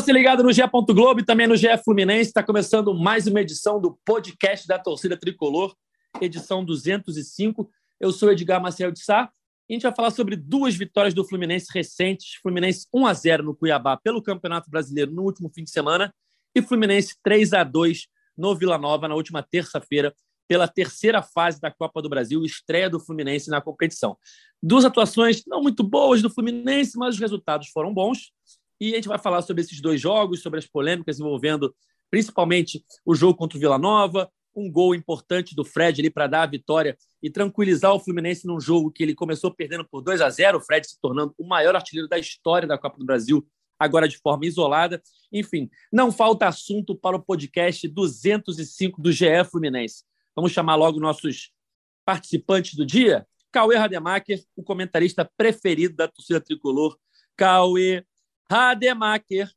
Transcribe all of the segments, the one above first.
você ligado no GE. Globo e também no GE Fluminense. Está começando mais uma edição do podcast da Torcida Tricolor, edição 205. Eu sou Edgar Marcel de Sá e a gente vai falar sobre duas vitórias do Fluminense recentes. Fluminense 1 a 0 no Cuiabá pelo Campeonato Brasileiro no último fim de semana e Fluminense 3 a 2 no Vila Nova na última terça-feira pela terceira fase da Copa do Brasil, estreia do Fluminense na competição. Duas atuações não muito boas do Fluminense, mas os resultados foram bons. E a gente vai falar sobre esses dois jogos, sobre as polêmicas envolvendo principalmente o jogo contra o Vila Nova, um gol importante do Fred ali para dar a vitória e tranquilizar o Fluminense num jogo que ele começou perdendo por 2 a 0, o Fred se tornando o maior artilheiro da história da Copa do Brasil, agora de forma isolada. Enfim, não falta assunto para o podcast 205 do GE Fluminense. Vamos chamar logo nossos participantes do dia. Cauê Rademacher, o comentarista preferido da torcida tricolor. Cauê Rademacher.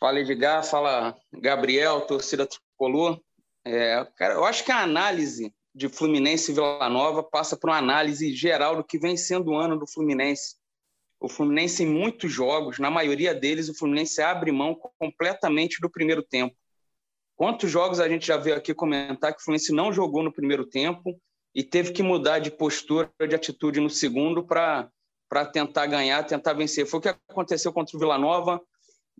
Fala Edgar, fala Gabriel, torcida tricolor. É, cara, eu acho que a análise de Fluminense e Vila Nova passa por uma análise geral do que vem sendo o ano do Fluminense. O Fluminense, em muitos jogos, na maioria deles, o Fluminense abre mão completamente do primeiro tempo. Quantos jogos a gente já veio aqui comentar que o Fluminense não jogou no primeiro tempo e teve que mudar de postura, de atitude no segundo para tentar ganhar, tentar vencer? Foi o que aconteceu contra o Vila Nova.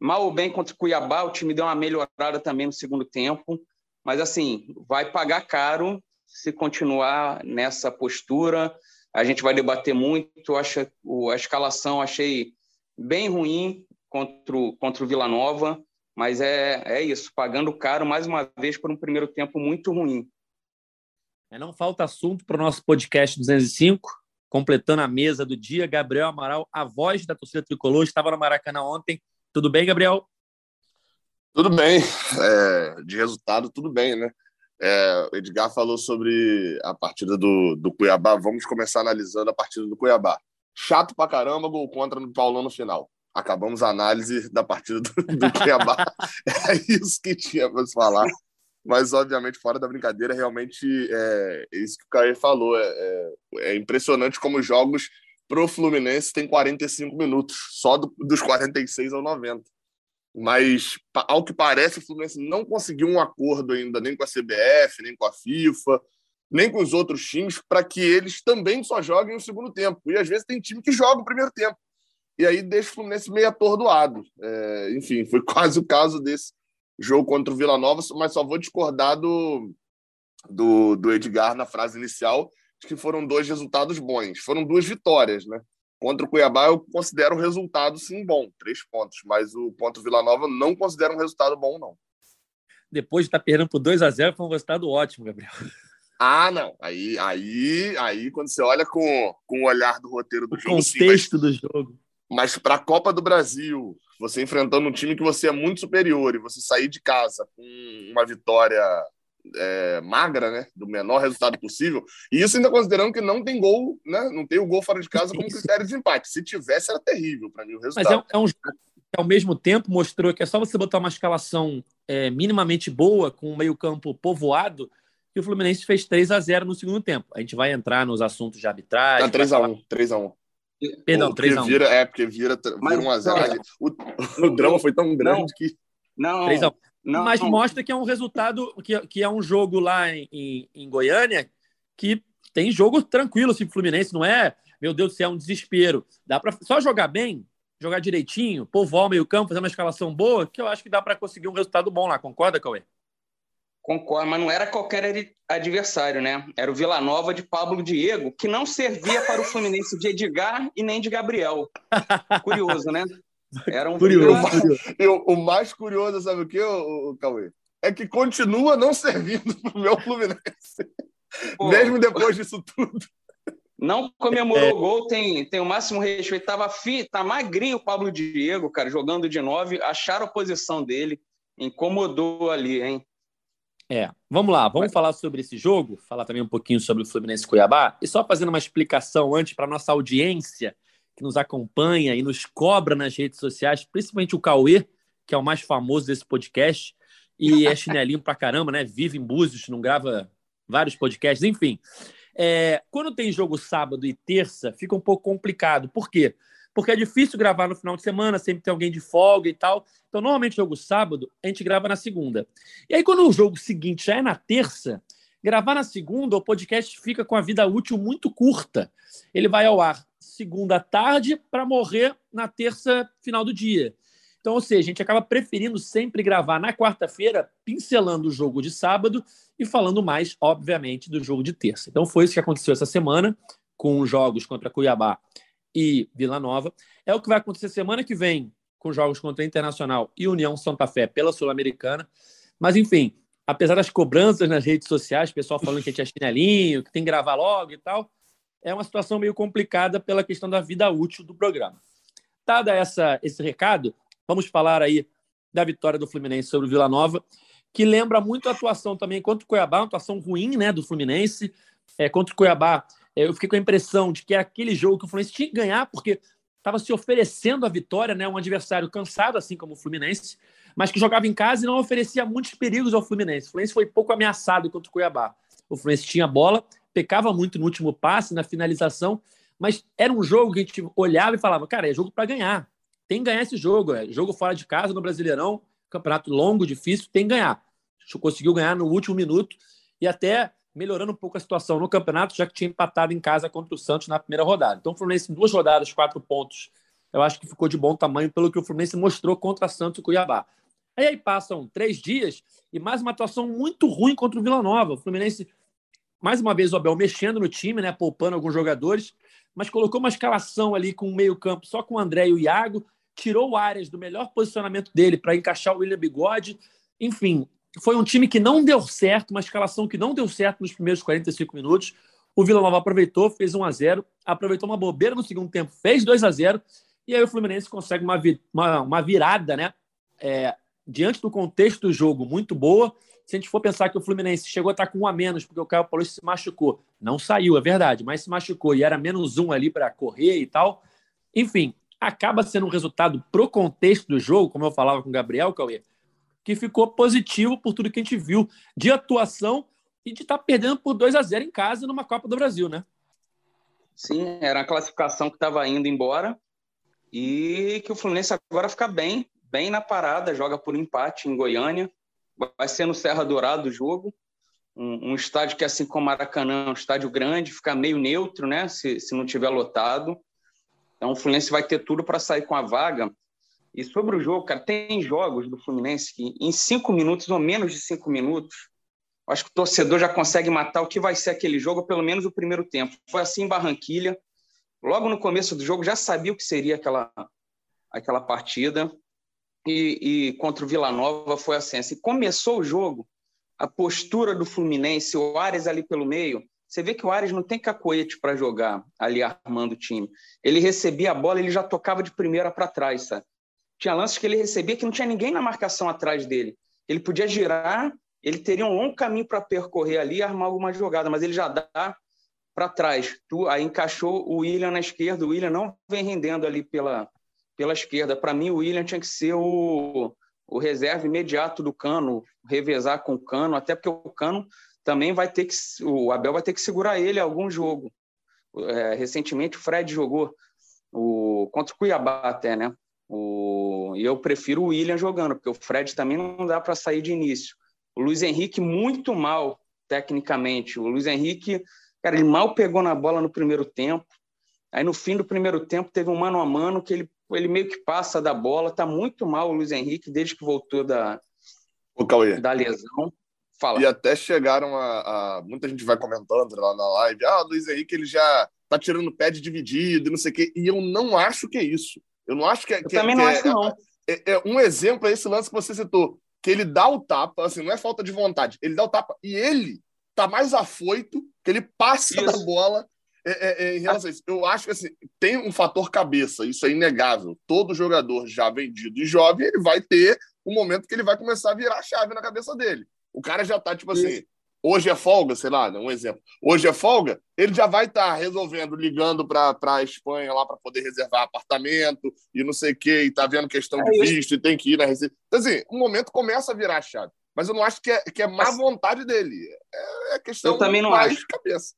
Mal ou bem contra o Cuiabá, o time deu uma melhorada também no segundo tempo. Mas, assim, vai pagar caro se continuar nessa postura. A gente vai debater muito. Acho, a escalação achei bem ruim contra o, contra o Vila Nova. Mas é, é isso, pagando caro mais uma vez por um primeiro tempo muito ruim. É, não falta assunto para o nosso podcast 205, completando a mesa do dia. Gabriel Amaral, a voz da torcida tricolor, estava no Maracanã ontem. Tudo bem, Gabriel? Tudo bem. É, de resultado, tudo bem, né? É, o Edgar falou sobre a partida do, do Cuiabá. Vamos começar analisando a partida do Cuiabá. Chato pra caramba, gol contra no Paulão no final acabamos a análise da partida do, do Cuiabá. é isso que tinha para falar. Mas, obviamente, fora da brincadeira, realmente é, é isso que o Caio falou. É, é, é impressionante como os jogos pro Fluminense tem 45 minutos, só do, dos 46 ao 90. Mas, ao que parece, o Fluminense não conseguiu um acordo ainda, nem com a CBF, nem com a FIFA, nem com os outros times, para que eles também só joguem o segundo tempo. E às vezes tem time que joga o primeiro tempo e aí deixa o Fluminense meio atordoado. É, enfim, foi quase o caso desse jogo contra o Vila Nova, mas só vou discordar do, do, do Edgar na frase inicial, de que foram dois resultados bons. Foram duas vitórias, né? Contra o Cuiabá, eu considero o resultado, sim, bom, três pontos, mas o ponto Vila Nova não considero um resultado bom, não. Depois de estar perdendo por 2 a 0 foi um resultado ótimo, Gabriel. Ah, não. Aí, aí, aí quando você olha com, com o olhar do roteiro do o jogo. Contexto sim, mas... do jogo. Mas para a Copa do Brasil, você enfrentando um time que você é muito superior e você sair de casa com uma vitória é, magra, né, do menor resultado possível, e isso ainda considerando que não tem gol, né, não tem o gol fora de casa como critério de empate. Se tivesse, era terrível para mim o resultado. Mas é, é um jogo que, ao mesmo tempo, mostrou que é só você botar uma escalação é, minimamente boa, com o meio-campo povoado, que o Fluminense fez 3 a 0 no segundo tempo. A gente vai entrar nos assuntos de arbitragem. 3x1, 3x1. Perdão, 3x1. Vira, é, porque vira, vira 1x0. O, o drama foi tão grande não, que. Não, 3x1. Não, Mas mostra que é um resultado, que, que é um jogo lá em, em, em Goiânia que tem jogo tranquilo, assim, Fluminense, não é, meu Deus do céu, é um desespero. Dá para só jogar bem, jogar direitinho, povoar o meio-campo, fazer uma escalação boa, que eu acho que dá para conseguir um resultado bom lá. Concorda, Cauê? Concordo, mas não era qualquer adversário, né? Era o Vila Nova de Pablo Diego, que não servia para o Fluminense de Edgar e nem de Gabriel. Curioso, né? Era um curioso. Eu, o mais curioso, sabe o que, o, o Cauê? É que continua não servindo para o meu Fluminense. Pô, Mesmo depois disso tudo. Não comemorou é. o gol, tem, tem o máximo respeito. Tava fi, tá magrinho o Pablo Diego, cara, jogando de nove. Acharam a posição dele. Incomodou ali, hein? É, vamos lá, vamos Mas... falar sobre esse jogo, falar também um pouquinho sobre o Fluminense Cuiabá, e só fazendo uma explicação antes para nossa audiência que nos acompanha e nos cobra nas redes sociais, principalmente o Cauê, que é o mais famoso desse podcast, e é chinelinho pra caramba, né? Vive em Búzios, não grava vários podcasts, enfim. É, quando tem jogo sábado e terça, fica um pouco complicado. Por quê? porque é difícil gravar no final de semana, sempre tem alguém de folga e tal. Então, normalmente, jogo sábado, a gente grava na segunda. E aí, quando o jogo seguinte já é na terça, gravar na segunda, o podcast fica com a vida útil muito curta. Ele vai ao ar segunda tarde para morrer na terça final do dia. Então, ou seja, a gente acaba preferindo sempre gravar na quarta-feira, pincelando o jogo de sábado e falando mais, obviamente, do jogo de terça. Então, foi isso que aconteceu essa semana com os jogos contra Cuiabá e Vila Nova. É o que vai acontecer semana que vem com jogos contra Internacional e União Santa Fé pela Sul-Americana. Mas, enfim, apesar das cobranças nas redes sociais, pessoal falando que a gente é chinelinho, que tem que gravar logo e tal, é uma situação meio complicada pela questão da vida útil do programa. Dada essa, esse recado, vamos falar aí da vitória do Fluminense sobre o Vila Nova, que lembra muito a atuação também contra o Cuiabá, uma atuação ruim né, do Fluminense. É, contra o Cuiabá, eu fiquei com a impressão de que é aquele jogo que o Fluminense tinha que ganhar, porque estava se oferecendo a vitória, né? Um adversário cansado, assim como o Fluminense, mas que jogava em casa e não oferecia muitos perigos ao Fluminense. O Fluminense foi pouco ameaçado contra o Cuiabá. O Fluminense tinha bola, pecava muito no último passe, na finalização, mas era um jogo que a gente olhava e falava, cara, é jogo para ganhar. Tem que ganhar esse jogo. É jogo fora de casa no Brasileirão, campeonato longo, difícil, tem que ganhar. Conseguiu ganhar no último minuto e até melhorando um pouco a situação no campeonato, já que tinha empatado em casa contra o Santos na primeira rodada. Então, o Fluminense, em duas rodadas, quatro pontos, eu acho que ficou de bom tamanho pelo que o Fluminense mostrou contra Santos e Cuiabá. Aí, aí passam três dias e mais uma atuação muito ruim contra o Vila Nova. O Fluminense, mais uma vez, o Abel mexendo no time, né, poupando alguns jogadores, mas colocou uma escalação ali com o meio-campo só com o André e o Iago, tirou o Arias do melhor posicionamento dele para encaixar o William Bigode. Enfim, foi um time que não deu certo, uma escalação que não deu certo nos primeiros 45 minutos. O Vila Nova aproveitou, fez 1 a 0 aproveitou uma bobeira no segundo tempo, fez 2 a 0 e aí o Fluminense consegue uma, uma, uma virada, né? É, diante do contexto do jogo, muito boa. Se a gente for pensar que o Fluminense chegou a estar com um a menos porque o Caio Paulista se machucou, não saiu, é verdade, mas se machucou e era menos um ali para correr e tal. Enfim, acaba sendo um resultado pro contexto do jogo, como eu falava com o Gabriel Cauê, que ficou positivo por tudo que a gente viu de atuação e de estar tá perdendo por 2 a 0 em casa numa Copa do Brasil, né? Sim, era a classificação que estava indo embora e que o Fluminense agora fica bem, bem na parada, joga por empate em Goiânia, vai ser no Serra Dourado o jogo, um, um estádio que, assim como Maracanã, é um estádio grande, fica meio neutro, né, se, se não tiver lotado. Então o Fluminense vai ter tudo para sair com a vaga. E sobre o jogo, cara, tem jogos do Fluminense que em cinco minutos ou menos de cinco minutos, acho que o torcedor já consegue matar o que vai ser aquele jogo, pelo menos o primeiro tempo. Foi assim em Barranquilha. Logo no começo do jogo, já sabia o que seria aquela, aquela partida. E, e contra o Vila Nova foi assim. assim. Começou o jogo, a postura do Fluminense, o Ares ali pelo meio, você vê que o Ares não tem cacoete para jogar ali armando o time. Ele recebia a bola, ele já tocava de primeira para trás, sabe? Tinha lances que ele recebia que não tinha ninguém na marcação atrás dele. Ele podia girar, ele teria um longo caminho para percorrer ali e armar alguma jogada, mas ele já dá para trás. Tu, aí encaixou o William na esquerda, o William não vem rendendo ali pela, pela esquerda. Para mim, o William tinha que ser o, o reserva imediato do Cano, revezar com o Cano, até porque o Cano também vai ter que. O Abel vai ter que segurar ele algum jogo. É, recentemente o Fred jogou o, contra o Cuiabá até, né? O, e eu prefiro o William jogando, porque o Fred também não dá para sair de início. O Luiz Henrique, muito mal tecnicamente. O Luiz Henrique, cara, ele mal pegou na bola no primeiro tempo. Aí no fim do primeiro tempo teve um mano a mano que ele, ele meio que passa da bola. Tá muito mal o Luiz Henrique desde que voltou da, da lesão. Fala. E até chegaram a, a, Muita gente vai comentando lá na live. Ah, o Luiz Henrique ele já tá tirando pé de dividido e não sei o quê. E eu não acho que é isso. Eu não acho que é. Eu que, também que não é, acho, não. É, é, um exemplo é esse lance que você citou, que ele dá o tapa, assim, não é falta de vontade, ele dá o tapa e ele tá mais afoito, que ele passa isso. da bola é, é, é, em relação a isso. Eu acho que assim, tem um fator cabeça, isso é inegável. Todo jogador já vendido e jovem, ele vai ter um momento que ele vai começar a virar a chave na cabeça dele. O cara já tá, tipo assim, hoje é folga, sei lá, um exemplo. Hoje é folga, ele já vai estar tá resolvendo, ligando para a Espanha lá para poder reservar apartamento e não sei o quê, e tá vendo questão é de visto e tem que ir na receita. Então, assim, um momento começa a virar a chave. Mas eu não acho que é, que é má vontade dele. É, é questão eu também não mais acho. de cabeça.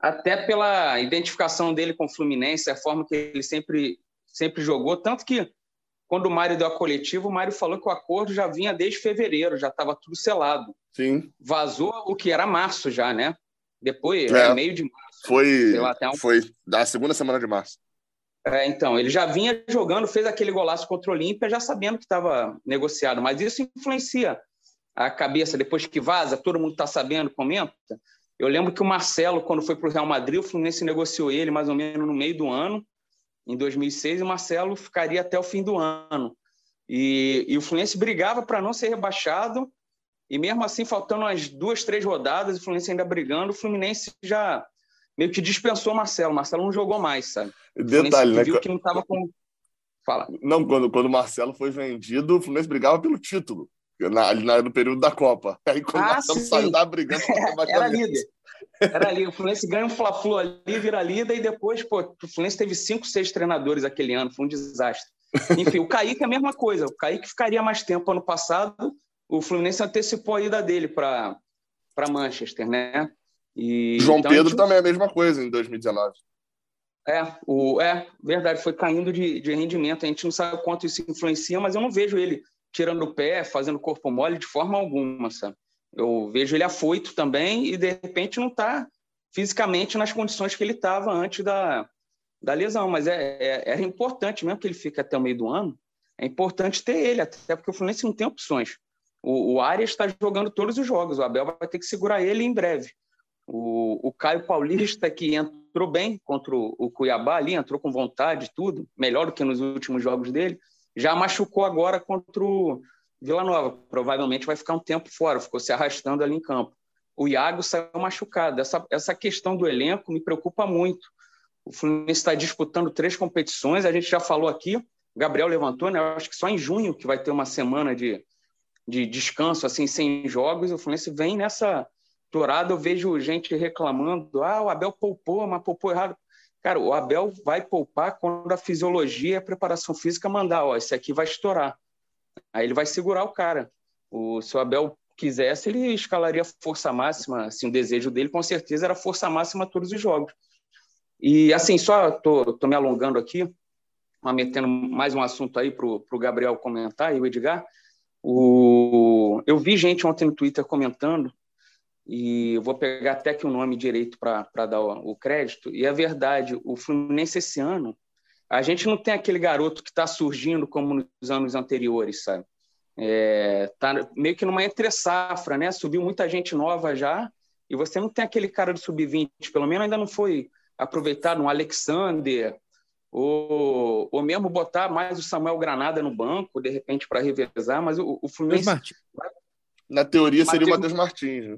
até pela identificação dele com o Fluminense, a forma que ele sempre, sempre jogou. Tanto que, quando o Mário deu a coletiva, o Mário falou que o acordo já vinha desde fevereiro, já estava tudo selado. Sim. Vazou o que era março já, né? Depois, é, é meio de março. Foi, lá, um... foi da segunda semana de março. É, então, ele já vinha jogando, fez aquele golaço contra o Olímpia, já sabendo que estava negociado, mas isso influencia a cabeça depois que vaza, todo mundo está sabendo, comenta. Eu lembro que o Marcelo, quando foi para o Real Madrid, o Fluminense negociou ele mais ou menos no meio do ano, em 2006, e o Marcelo ficaria até o fim do ano. E, e o Fluminense brigava para não ser rebaixado, e mesmo assim, faltando umas duas, três rodadas, o Fluminense ainda brigando, o Fluminense já meio que dispensou o Marcelo. O Marcelo não jogou mais, sabe? Detalhe, né? viu que não estava com. Fala. Não, quando, quando o Marcelo foi vendido, o Fluminense brigava pelo título. Na, ali no período da Copa. Aí quando ah, o Marcelo sim. saiu da brigando, era líder. Era ali, o Fluminense ganha um Fla-Flu ali, vira líder, e depois, pô, o Fluminense teve cinco, seis treinadores aquele ano, foi um desastre. Enfim, o Kaique é a mesma coisa. O Kaique ficaria mais tempo ano passado, o Fluminense antecipou a ida dele para Manchester, né? E, João então, Pedro gente... também é a mesma coisa em 2019. É, o, é verdade, foi caindo de, de rendimento. A gente não sabe quanto isso influencia, mas eu não vejo ele tirando o pé, fazendo corpo mole de forma alguma, sabe? Eu vejo ele afoito também e, de repente, não está fisicamente nas condições que ele estava antes da, da lesão. Mas é, é, é, importante, mesmo que ele fique até o meio do ano, é importante ter ele, até porque o Fluminense não tem opções. O, o Arias está jogando todos os jogos, o Abel vai ter que segurar ele em breve. O, o Caio Paulista, que entrou bem contra o, o Cuiabá ali, entrou com vontade, tudo, melhor do que nos últimos jogos dele, já machucou agora contra o Vila Nova. Provavelmente vai ficar um tempo fora, ficou se arrastando ali em campo. O Iago saiu machucado. Essa, essa questão do elenco me preocupa muito. O Fluminense está disputando três competições, a gente já falou aqui, Gabriel levantou, né? Acho que só em junho que vai ter uma semana de, de descanso, assim, sem jogos. O Fluminense vem nessa Dourado eu vejo gente reclamando, ah, o Abel poupou, mas poupou errado. Cara, o Abel vai poupar quando a fisiologia e a preparação física mandar, ó, esse aqui vai estourar. Aí ele vai segurar o cara. O, se o Abel quisesse, ele escalaria força máxima, assim, o desejo dele com certeza era força máxima todos os jogos. E assim, só tô, tô me alongando aqui, metendo mais um assunto aí para o Gabriel comentar e o Edgar. O, eu vi gente ontem no Twitter comentando e eu vou pegar até que o nome direito para dar o, crédito. E é verdade, o Fluminense esse ano, a gente não tem aquele garoto que está surgindo como nos anos anteriores, sabe? É, tá meio que numa entre-safra, né? Subiu muita gente nova já, e você não tem aquele cara do sub-20, pelo menos ainda não foi aproveitado um Alexander, ou, ou mesmo botar mais o Samuel Granada no banco, de repente, para revezar, mas o, o Fluminense. Na teoria seria o Matheus Martins. Né?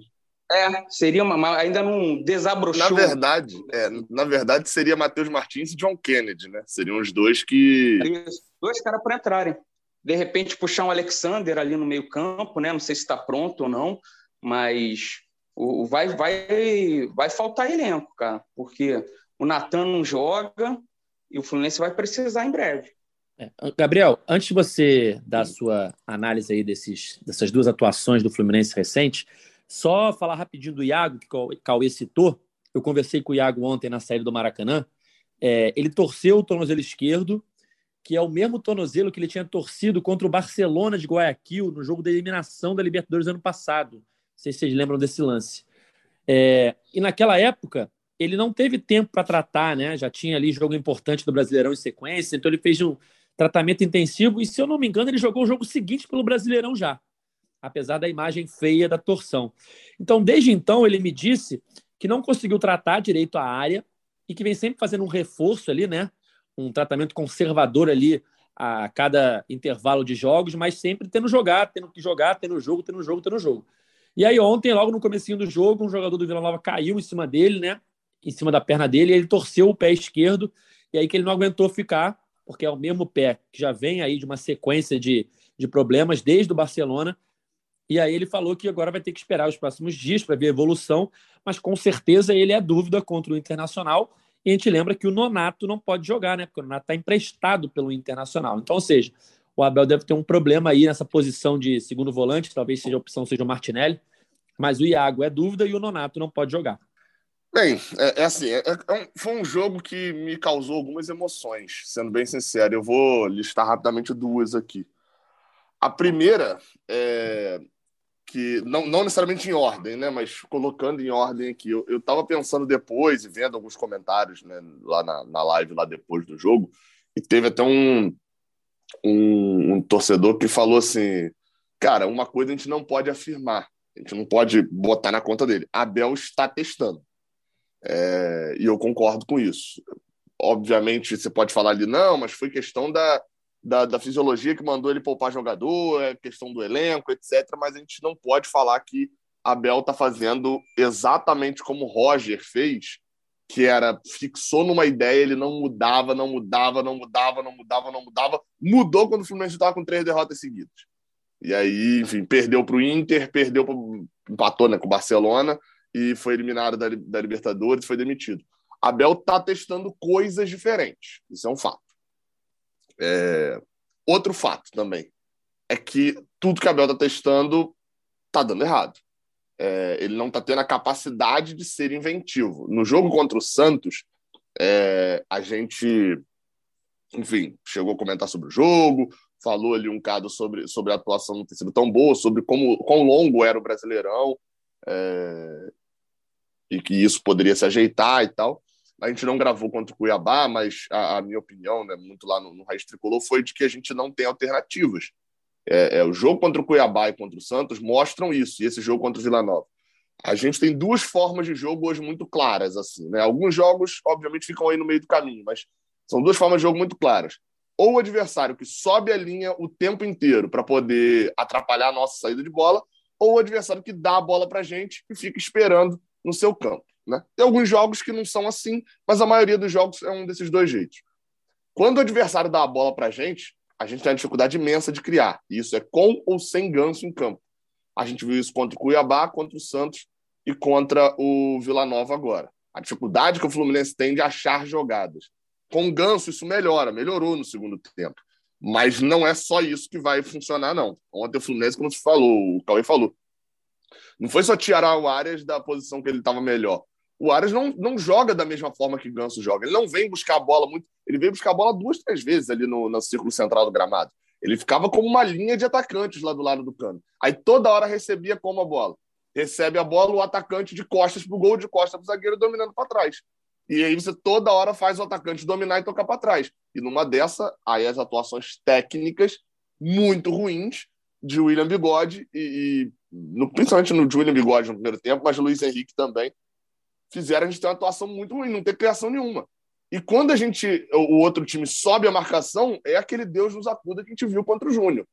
É, seria uma, ainda não desabrochou. Na verdade, é, na verdade seria Matheus Martins e John Kennedy, né? Seriam os dois que Isso, dois caras para entrarem. De repente puxar um Alexander ali no meio-campo, né? Não sei se está pronto ou não, mas o, vai vai vai faltar elenco, cara, porque o Natan não joga e o Fluminense vai precisar em breve. É. Gabriel, antes de você dar a sua análise aí desses, dessas duas atuações do Fluminense recente, só falar rapidinho do Iago, que o Cauê citou. Eu conversei com o Iago ontem na saída do Maracanã. É, ele torceu o tornozelo esquerdo, que é o mesmo tornozelo que ele tinha torcido contra o Barcelona de Guayaquil no jogo da eliminação da Libertadores ano passado. Não sei se vocês lembram desse lance. É, e naquela época, ele não teve tempo para tratar, né? Já tinha ali jogo importante do Brasileirão em sequência, então ele fez um tratamento intensivo e, se eu não me engano, ele jogou o jogo seguinte pelo Brasileirão já apesar da imagem feia da torção. Então, desde então, ele me disse que não conseguiu tratar direito a área e que vem sempre fazendo um reforço ali, né? Um tratamento conservador ali a cada intervalo de jogos, mas sempre tendo jogar, tendo que jogar, tendo jogo, tendo jogo, tendo jogo. E aí ontem, logo no comecinho do jogo, um jogador do Vila Nova caiu em cima dele, né? Em cima da perna dele, e ele torceu o pé esquerdo, e aí que ele não aguentou ficar, porque é o mesmo pé que já vem aí de uma sequência de, de problemas desde o Barcelona, e aí ele falou que agora vai ter que esperar os próximos dias para ver a evolução, mas com certeza ele é dúvida contra o Internacional. E a gente lembra que o Nonato não pode jogar, né? Porque o Nonato está emprestado pelo Internacional. Então, ou seja, o Abel deve ter um problema aí nessa posição de segundo volante, talvez seja a opção seja o Martinelli, mas o Iago é dúvida e o Nonato não pode jogar. Bem, é, é assim, é, é, foi um jogo que me causou algumas emoções, sendo bem sincero. Eu vou listar rapidamente duas aqui. A primeira é que, não, não necessariamente em ordem, né, mas colocando em ordem aqui, eu, eu tava pensando depois e vendo alguns comentários né, lá na, na live, lá depois do jogo, e teve até um, um, um torcedor que falou assim: cara, uma coisa a gente não pode afirmar, a gente não pode botar na conta dele. Abel está testando. É, e eu concordo com isso. Obviamente, você pode falar ali, não, mas foi questão da, da, da, fisiologia que mandou ele poupar jogador, é questão do elenco, etc. Mas a gente não pode falar que Abel está fazendo exatamente como Roger fez, que era fixou numa ideia, ele não mudava, não mudava, não mudava, não mudava, não mudava. Mudou quando o Fluminense estava com três derrotas seguidas. E aí, enfim, perdeu para o Inter, perdeu pro, empatou né, com o Barcelona e foi eliminado da, da Libertadores, foi demitido. Abel está testando coisas diferentes, isso é um fato. É... Outro fato também é que tudo que Abel está testando está dando errado. É... ele não está tendo a capacidade de ser inventivo. No jogo contra o Santos, é... a gente, enfim, chegou a comentar sobre o jogo, falou ali um bocado sobre, sobre a atuação não ter sido tão boa, sobre como quão longo era o Brasileirão. É, e que isso poderia se ajeitar e tal. A gente não gravou contra o Cuiabá, mas a, a minha opinião, né, muito lá no, no Raiz Tricolor, foi de que a gente não tem alternativas. É, é, o jogo contra o Cuiabá e contra o Santos mostram isso, e esse jogo contra o Vila Nova. A gente tem duas formas de jogo hoje muito claras. assim, né? Alguns jogos, obviamente, ficam aí no meio do caminho, mas são duas formas de jogo muito claras. Ou o adversário que sobe a linha o tempo inteiro para poder atrapalhar a nossa saída de bola, ou o adversário que dá a bola para a gente e fica esperando no seu campo. Né? Tem alguns jogos que não são assim, mas a maioria dos jogos é um desses dois jeitos. Quando o adversário dá a bola para a gente, a gente tem uma dificuldade imensa de criar. E isso é com ou sem ganso em campo. A gente viu isso contra o Cuiabá, contra o Santos e contra o Vila Nova agora. A dificuldade que o Fluminense tem de achar jogadas. Com ganso, isso melhora, melhorou no segundo tempo. Mas não é só isso que vai funcionar, não. Ontem o Fluminense, como você falou, o Cauê falou, não foi só tirar o Arias da posição que ele estava melhor. O Arias não, não joga da mesma forma que o Ganso joga. Ele não vem buscar a bola muito. Ele veio buscar a bola duas, três vezes ali no, no círculo central do gramado. Ele ficava como uma linha de atacantes lá do lado do cano. Aí toda hora recebia como a bola. Recebe a bola, o atacante de costas para o gol, de costas para o zagueiro, dominando para trás. E aí você toda hora faz o atacante dominar e tocar para trás. E numa dessa, aí as atuações técnicas muito ruins de William Bigode e, e no, principalmente no Julian Bigode no primeiro tempo, mas Luiz Henrique também, fizeram a gente ter uma atuação muito ruim, não ter criação nenhuma. E quando a gente, o outro time sobe a marcação, é aquele Deus nos acuda que a gente viu contra o Júnior.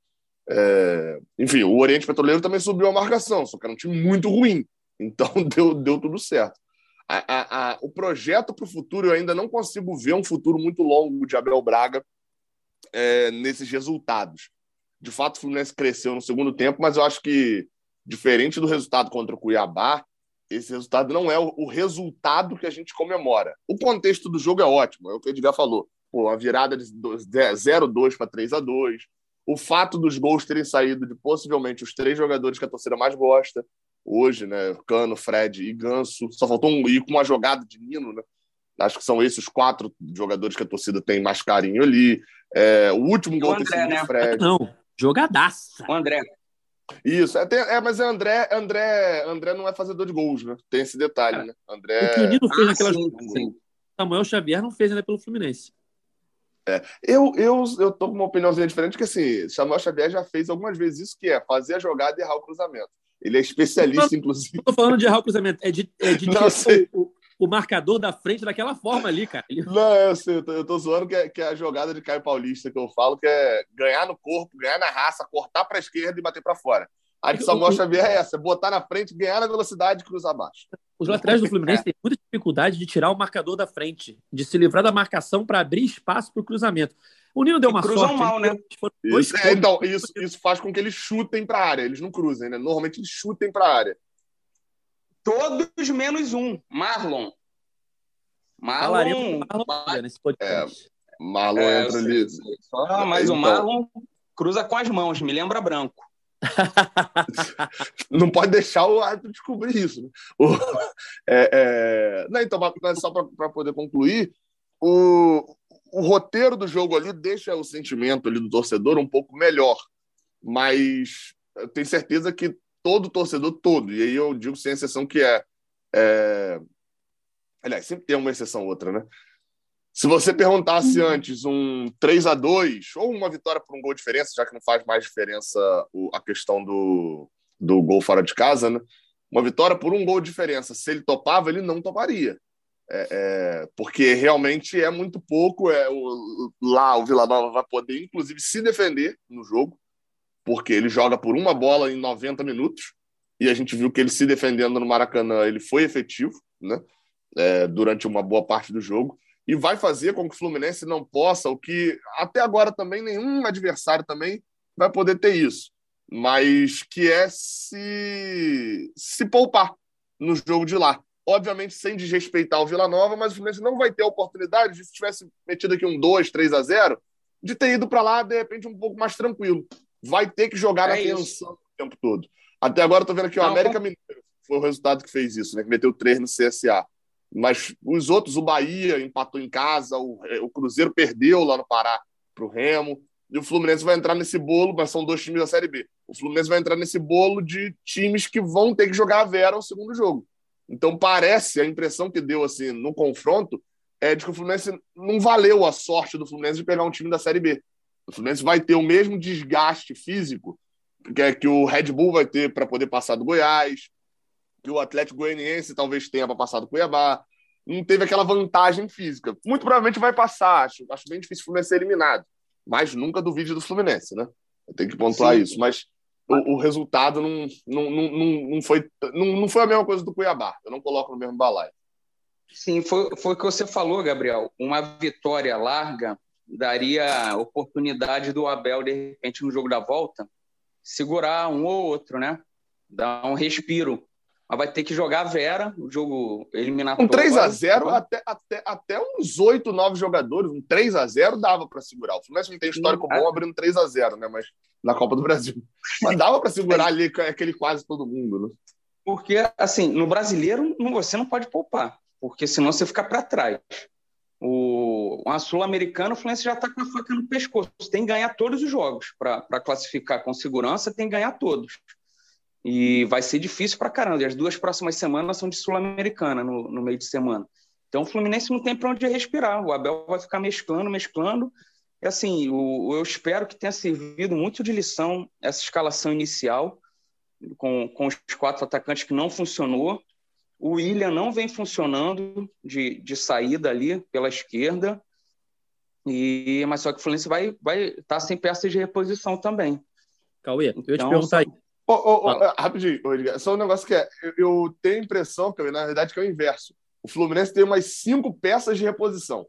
É, enfim, o Oriente Petroleiro também subiu a marcação, só que era um time muito ruim. Então deu, deu tudo certo. A, a, a, o projeto para o futuro, eu ainda não consigo ver um futuro muito longo de Abel Braga é, nesses resultados. De fato, o Fluminense cresceu no segundo tempo, mas eu acho que diferente do resultado contra o Cuiabá, esse resultado não é o, resultado que a gente comemora. O contexto do jogo é ótimo, é o que o Edgar falou. Pô, a virada de 0-2 para 3-2, o fato dos gols terem saído de possivelmente os três jogadores que a torcida mais gosta hoje, né? Cano, Fred e Ganso. Só faltou um ir com uma jogada de Nino, né? Acho que são esses os quatro jogadores que a torcida tem mais carinho ali. É, o último gol André, ter sido né? Fred. Não, jogadaça. O André. Isso, é, tem, é, mas é André, André, André não é fazedor de gols, né? Tem esse detalhe, é. né? André... O que o Nino fez ah, naquela sim, sim. Samuel Xavier não fez ainda pelo Fluminense. É, eu, eu, eu tô com uma opiniãozinha diferente, que assim, Samuel Xavier já fez algumas vezes isso, que é fazer a jogada e errar o cruzamento. Ele é especialista, inclusive. Não tô falando de errar o cruzamento, é de, é de não, o, o, marcador da frente daquela forma ali, cara. Ele... Não, eu sei, eu tô, eu tô zoando que é, que é a jogada de Caio Paulista que eu falo, que é ganhar no corpo, ganhar na raça, cortar para a esquerda e bater para fora. A de Samuel Xavier é essa: botar na frente, ganhar na velocidade e cruzar abaixo. Os laterais do Fluminense têm muita dificuldade de tirar o marcador da frente, de se livrar da marcação para abrir espaço para o cruzamento. O Nino deu uma cruzam sorte. mal, né? Isso, é, então, isso, isso faz com que eles chutem para a área. Eles não cruzem, né? Normalmente eles chutem para a área. Todos menos um. Marlon. Marlon. Marlon nesse podcast. É, Marlon é, entra ali. Só, mas então, o Marlon cruza com as mãos, me lembra branco. não pode deixar o árbitro descobrir isso. Né? O, é, é... Não, então, só para poder concluir, o, o roteiro do jogo ali deixa o sentimento ali do torcedor um pouco melhor, mas eu tenho certeza que todo torcedor, todo, e aí eu digo sem exceção que é, é... aliás, sempre tem uma exceção outra, né? Se você perguntasse antes um 3 a 2 ou uma vitória por um gol de diferença, já que não faz mais diferença a questão do, do gol fora de casa, né? Uma vitória por um gol de diferença, se ele topava, ele não toparia. É, é, porque realmente é muito pouco. É, o, lá o Vila Nova vai poder, inclusive, se defender no jogo, porque ele joga por uma bola em 90 minutos. E a gente viu que ele se defendendo no Maracanã, ele foi efetivo, né? É, durante uma boa parte do jogo e vai fazer com que o Fluminense não possa, o que até agora também nenhum adversário também vai poder ter isso, mas que é se, se poupar no jogo de lá. Obviamente sem desrespeitar o Vila Nova, mas o Fluminense não vai ter a oportunidade de, se tivesse metido aqui um 2, 3 a 0, de ter ido para lá, de repente, um pouco mais tranquilo. Vai ter que jogar é na tensão o tempo todo. Até agora, estou vendo aqui o América Mineiro foi o resultado que fez isso, né? Que meteu 3 no CSA. Mas os outros, o Bahia empatou em casa, o, o Cruzeiro perdeu lá no Pará para o Remo, e o Fluminense vai entrar nesse bolo, mas são dois times da Série B. O Fluminense vai entrar nesse bolo de times que vão ter que jogar a Vera o segundo jogo. Então parece, a impressão que deu assim no confronto é de que o Fluminense não valeu a sorte do Fluminense de pegar um time da Série B. O Fluminense vai ter o mesmo desgaste físico que, é que o Red Bull vai ter para poder passar do Goiás, que o Atlético Goianiense talvez tenha para passar do Cuiabá. Não teve aquela vantagem física. Muito provavelmente vai passar. Acho, acho bem difícil o Fluminense ser eliminado. Mas nunca duvide do Fluminense, né? Eu tenho que pontuar Sim. isso. Mas o, o, resultado não, não, não, não, foi, não, não foi a mesma coisa do Cuiabá. Eu não coloco no mesmo balaio. Sim, foi, foi o que você falou, Gabriel. Uma vitória larga daria oportunidade do Abel, de repente, no jogo da volta, segurar um ou outro, né? Dar um respiro mas vai ter que jogar a Vera, o jogo eliminatório. Um 3 a 0 até, até, até uns 8, 9 jogadores, um 3 a 0 dava para segurar. O Fluminense não tem histórico Sim, bom abrindo 3 a 0 né? Mas na Copa do Brasil. Mas dava para segurar ali aquele quase todo mundo, né? Porque, assim, no brasileiro você não pode poupar, porque senão você fica para trás. O, a Sul-Americana, o Fluminense já está com a faca no pescoço. Tem que ganhar todos os jogos para classificar com segurança, tem que ganhar todos. E vai ser difícil para caramba. E as duas próximas semanas são de Sul-Americana, no, no meio de semana. Então o Fluminense não tem para onde respirar. O Abel vai ficar mesclando, mesclando. E assim, o, eu espero que tenha servido muito de lição essa escalação inicial, com, com os quatro atacantes que não funcionou. O William não vem funcionando de, de saída ali pela esquerda. E, mas só que o Fluminense vai estar vai tá sem peças de reposição também. Cauê, eu ia te então, perguntar aí. Oh, oh, oh, rapidinho, só um negócio que é. Eu, eu tenho a impressão, que na verdade, que é o inverso. O Fluminense tem umas cinco peças de reposição.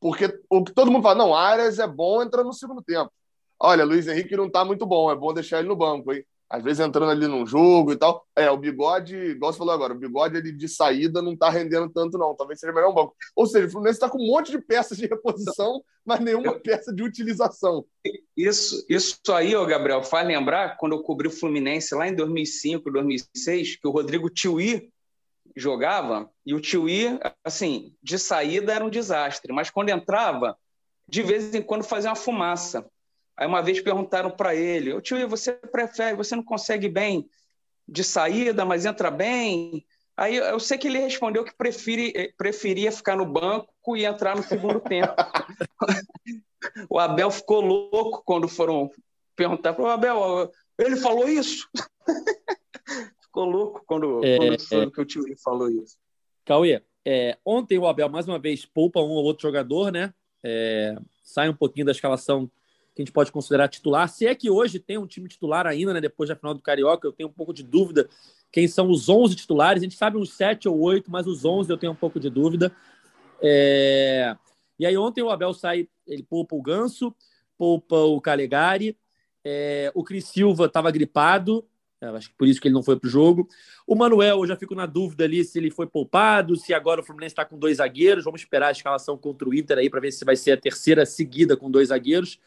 Porque o que todo mundo fala, não, Arias é bom entrando no segundo tempo. Olha, Luiz Henrique não tá muito bom, é bom deixar ele no banco, hein? Às vezes entrando ali num jogo e tal. É, o bigode, igual você falou agora, o bigode ele de saída não tá rendendo tanto, não. Talvez seja melhor um banco. Ou seja, o Fluminense está com um monte de peças de reposição, mas nenhuma peça de utilização. Isso, isso aí, ô Gabriel, faz lembrar quando eu cobri o Fluminense lá em 2005, 2006, que o Rodrigo Tiuí jogava, e o Tiuí, assim, de saída era um desastre, mas quando entrava, de vez em quando fazia uma fumaça. Aí uma vez perguntaram para ele: Ô tio, você prefere, você não consegue bem de saída, mas entra bem? Aí eu sei que ele respondeu que prefere, eh, preferia ficar no banco e entrar no segundo tempo. o Abel ficou louco quando foram perguntar para o Abel: ele falou isso? ficou louco quando, é, quando soube é... que o tio falou isso. Cauê, é, ontem o Abel mais uma vez poupa um ou outro jogador, né? É, sai um pouquinho da escalação que a gente pode considerar titular. Se é que hoje tem um time titular ainda, né, depois da final do Carioca, eu tenho um pouco de dúvida quem são os 11 titulares. A gente sabe uns 7 ou 8, mas os 11 eu tenho um pouco de dúvida. É... E aí ontem o Abel sai, ele poupa o Ganso, poupa o Calegari, é... o Cris Silva estava gripado, acho que por isso que ele não foi para o jogo. O Manuel, eu já fico na dúvida ali se ele foi poupado, se agora o Fluminense está com dois zagueiros. Vamos esperar a escalação contra o Inter aí para ver se vai ser a terceira seguida com dois zagueiros.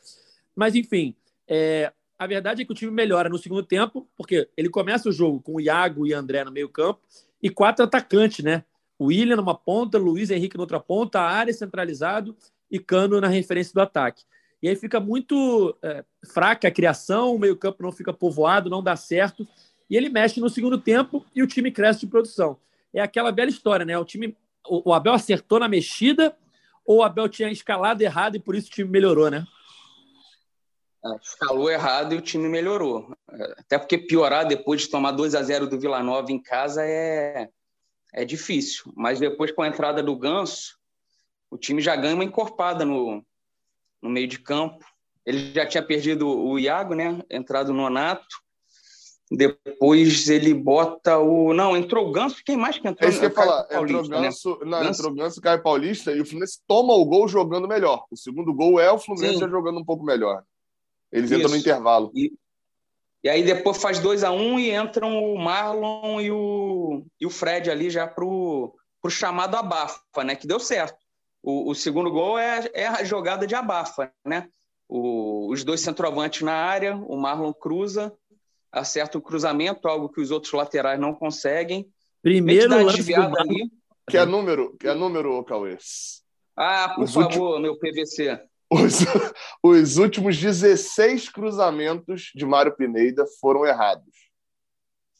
Mas, enfim, é, a verdade é que o time melhora no segundo tempo, porque ele começa o jogo com o Iago e André no meio-campo e quatro atacantes, né? O William numa ponta, Luiz Henrique na outra ponta, a área centralizado e Cano na referência do ataque. E aí fica muito é, fraca a criação, o meio-campo não fica povoado, não dá certo. E ele mexe no segundo tempo e o time cresce de produção. É aquela bela história, né? O time, o, Abel acertou na mexida ou o Abel tinha escalado errado e por isso o time melhorou, né? É, escalou errado e o time melhorou. Até porque piorar depois de tomar 2 a 0 do Vila Nova em casa é, é difícil. Mas depois, com a entrada do Ganso, o time já ganha uma encorpada no, no meio de campo. Ele já tinha perdido o Iago, né? Entrado no Nonato. Depois ele bota o. Não, entrou o Ganso. Quem mais que entrou? É isso que eu ia falar. Paulista, entrou né? Ganso, né? não, Ganso. entrou Ganso, Caio Paulista e o Fluminense toma o gol jogando melhor. O segundo gol é o Fluminense jogando um pouco melhor. Eles isso. entram no intervalo. E, e aí depois faz 2 a 1 um, e entram o Marlon e o, e o Fred ali já pro, pro chamado abafa, né? Que deu certo. O, o segundo gol é, é a jogada de abafa, né? O, os dois centroavantes na área, o Marlon cruza, acerta o cruzamento, algo que os outros laterais não conseguem. Primeiro lance do ali. Que é número, que é número, Cauê? Ah, por os favor, últimos... meu PVC. Os, os últimos 16 cruzamentos de Mário Pineda foram errados.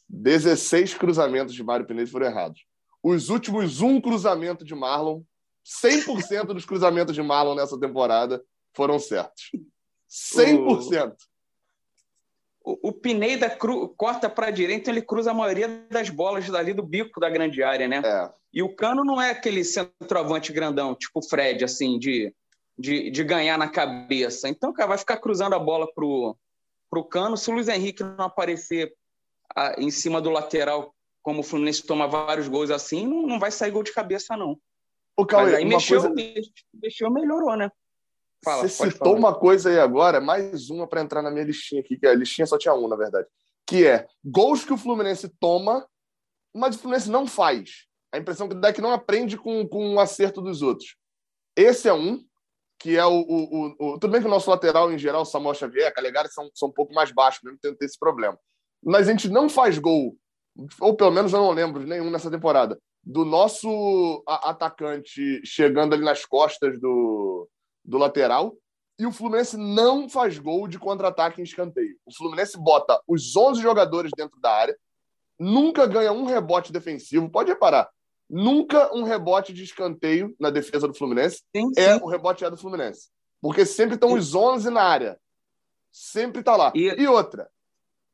16 cruzamentos de Mário Pineda foram errados. Os últimos um cruzamento de Marlon 100% dos cruzamentos de Marlon nessa temporada foram certos. 100%. O, o Pineda cru, corta para a direita, então ele cruza a maioria das bolas dali do bico da grande área, né? É. E o Cano não é aquele centroavante grandão, tipo o Fred, assim, de, de, de ganhar na cabeça. Então, cara, vai ficar cruzando a bola pro, pro Cano. Se o Luiz Henrique não aparecer a, em cima do lateral, como o Fluminense toma vários gols assim, não, não vai sair gol de cabeça, não. O Cauê, aí mexeu, coisa... mexeu, melhorou, né? Fala, Você citou falar. uma coisa aí agora, mais uma para entrar na minha listinha aqui, que a listinha só tinha um, na verdade, que é gols que o Fluminense toma, mas o Fluminense não faz. A impressão que dá é que não aprende com, com o acerto dos outros. Esse é um, que é o, o, o, Tudo bem que o nosso lateral, em geral, Samuel Xavier, Calegari, são, são um pouco mais baixos, mesmo tendo esse problema. Mas a gente não faz gol, ou pelo menos eu não lembro de nenhum nessa temporada, do nosso atacante chegando ali nas costas do, do lateral e o Fluminense não faz gol de contra-ataque em escanteio. O Fluminense bota os 11 jogadores dentro da área, nunca ganha um rebote defensivo. Pode reparar, nunca um rebote de escanteio na defesa do Fluminense. Sim, é sim. o rebote é do Fluminense. Porque sempre estão os 11 na área. Sempre está lá. E... e outra,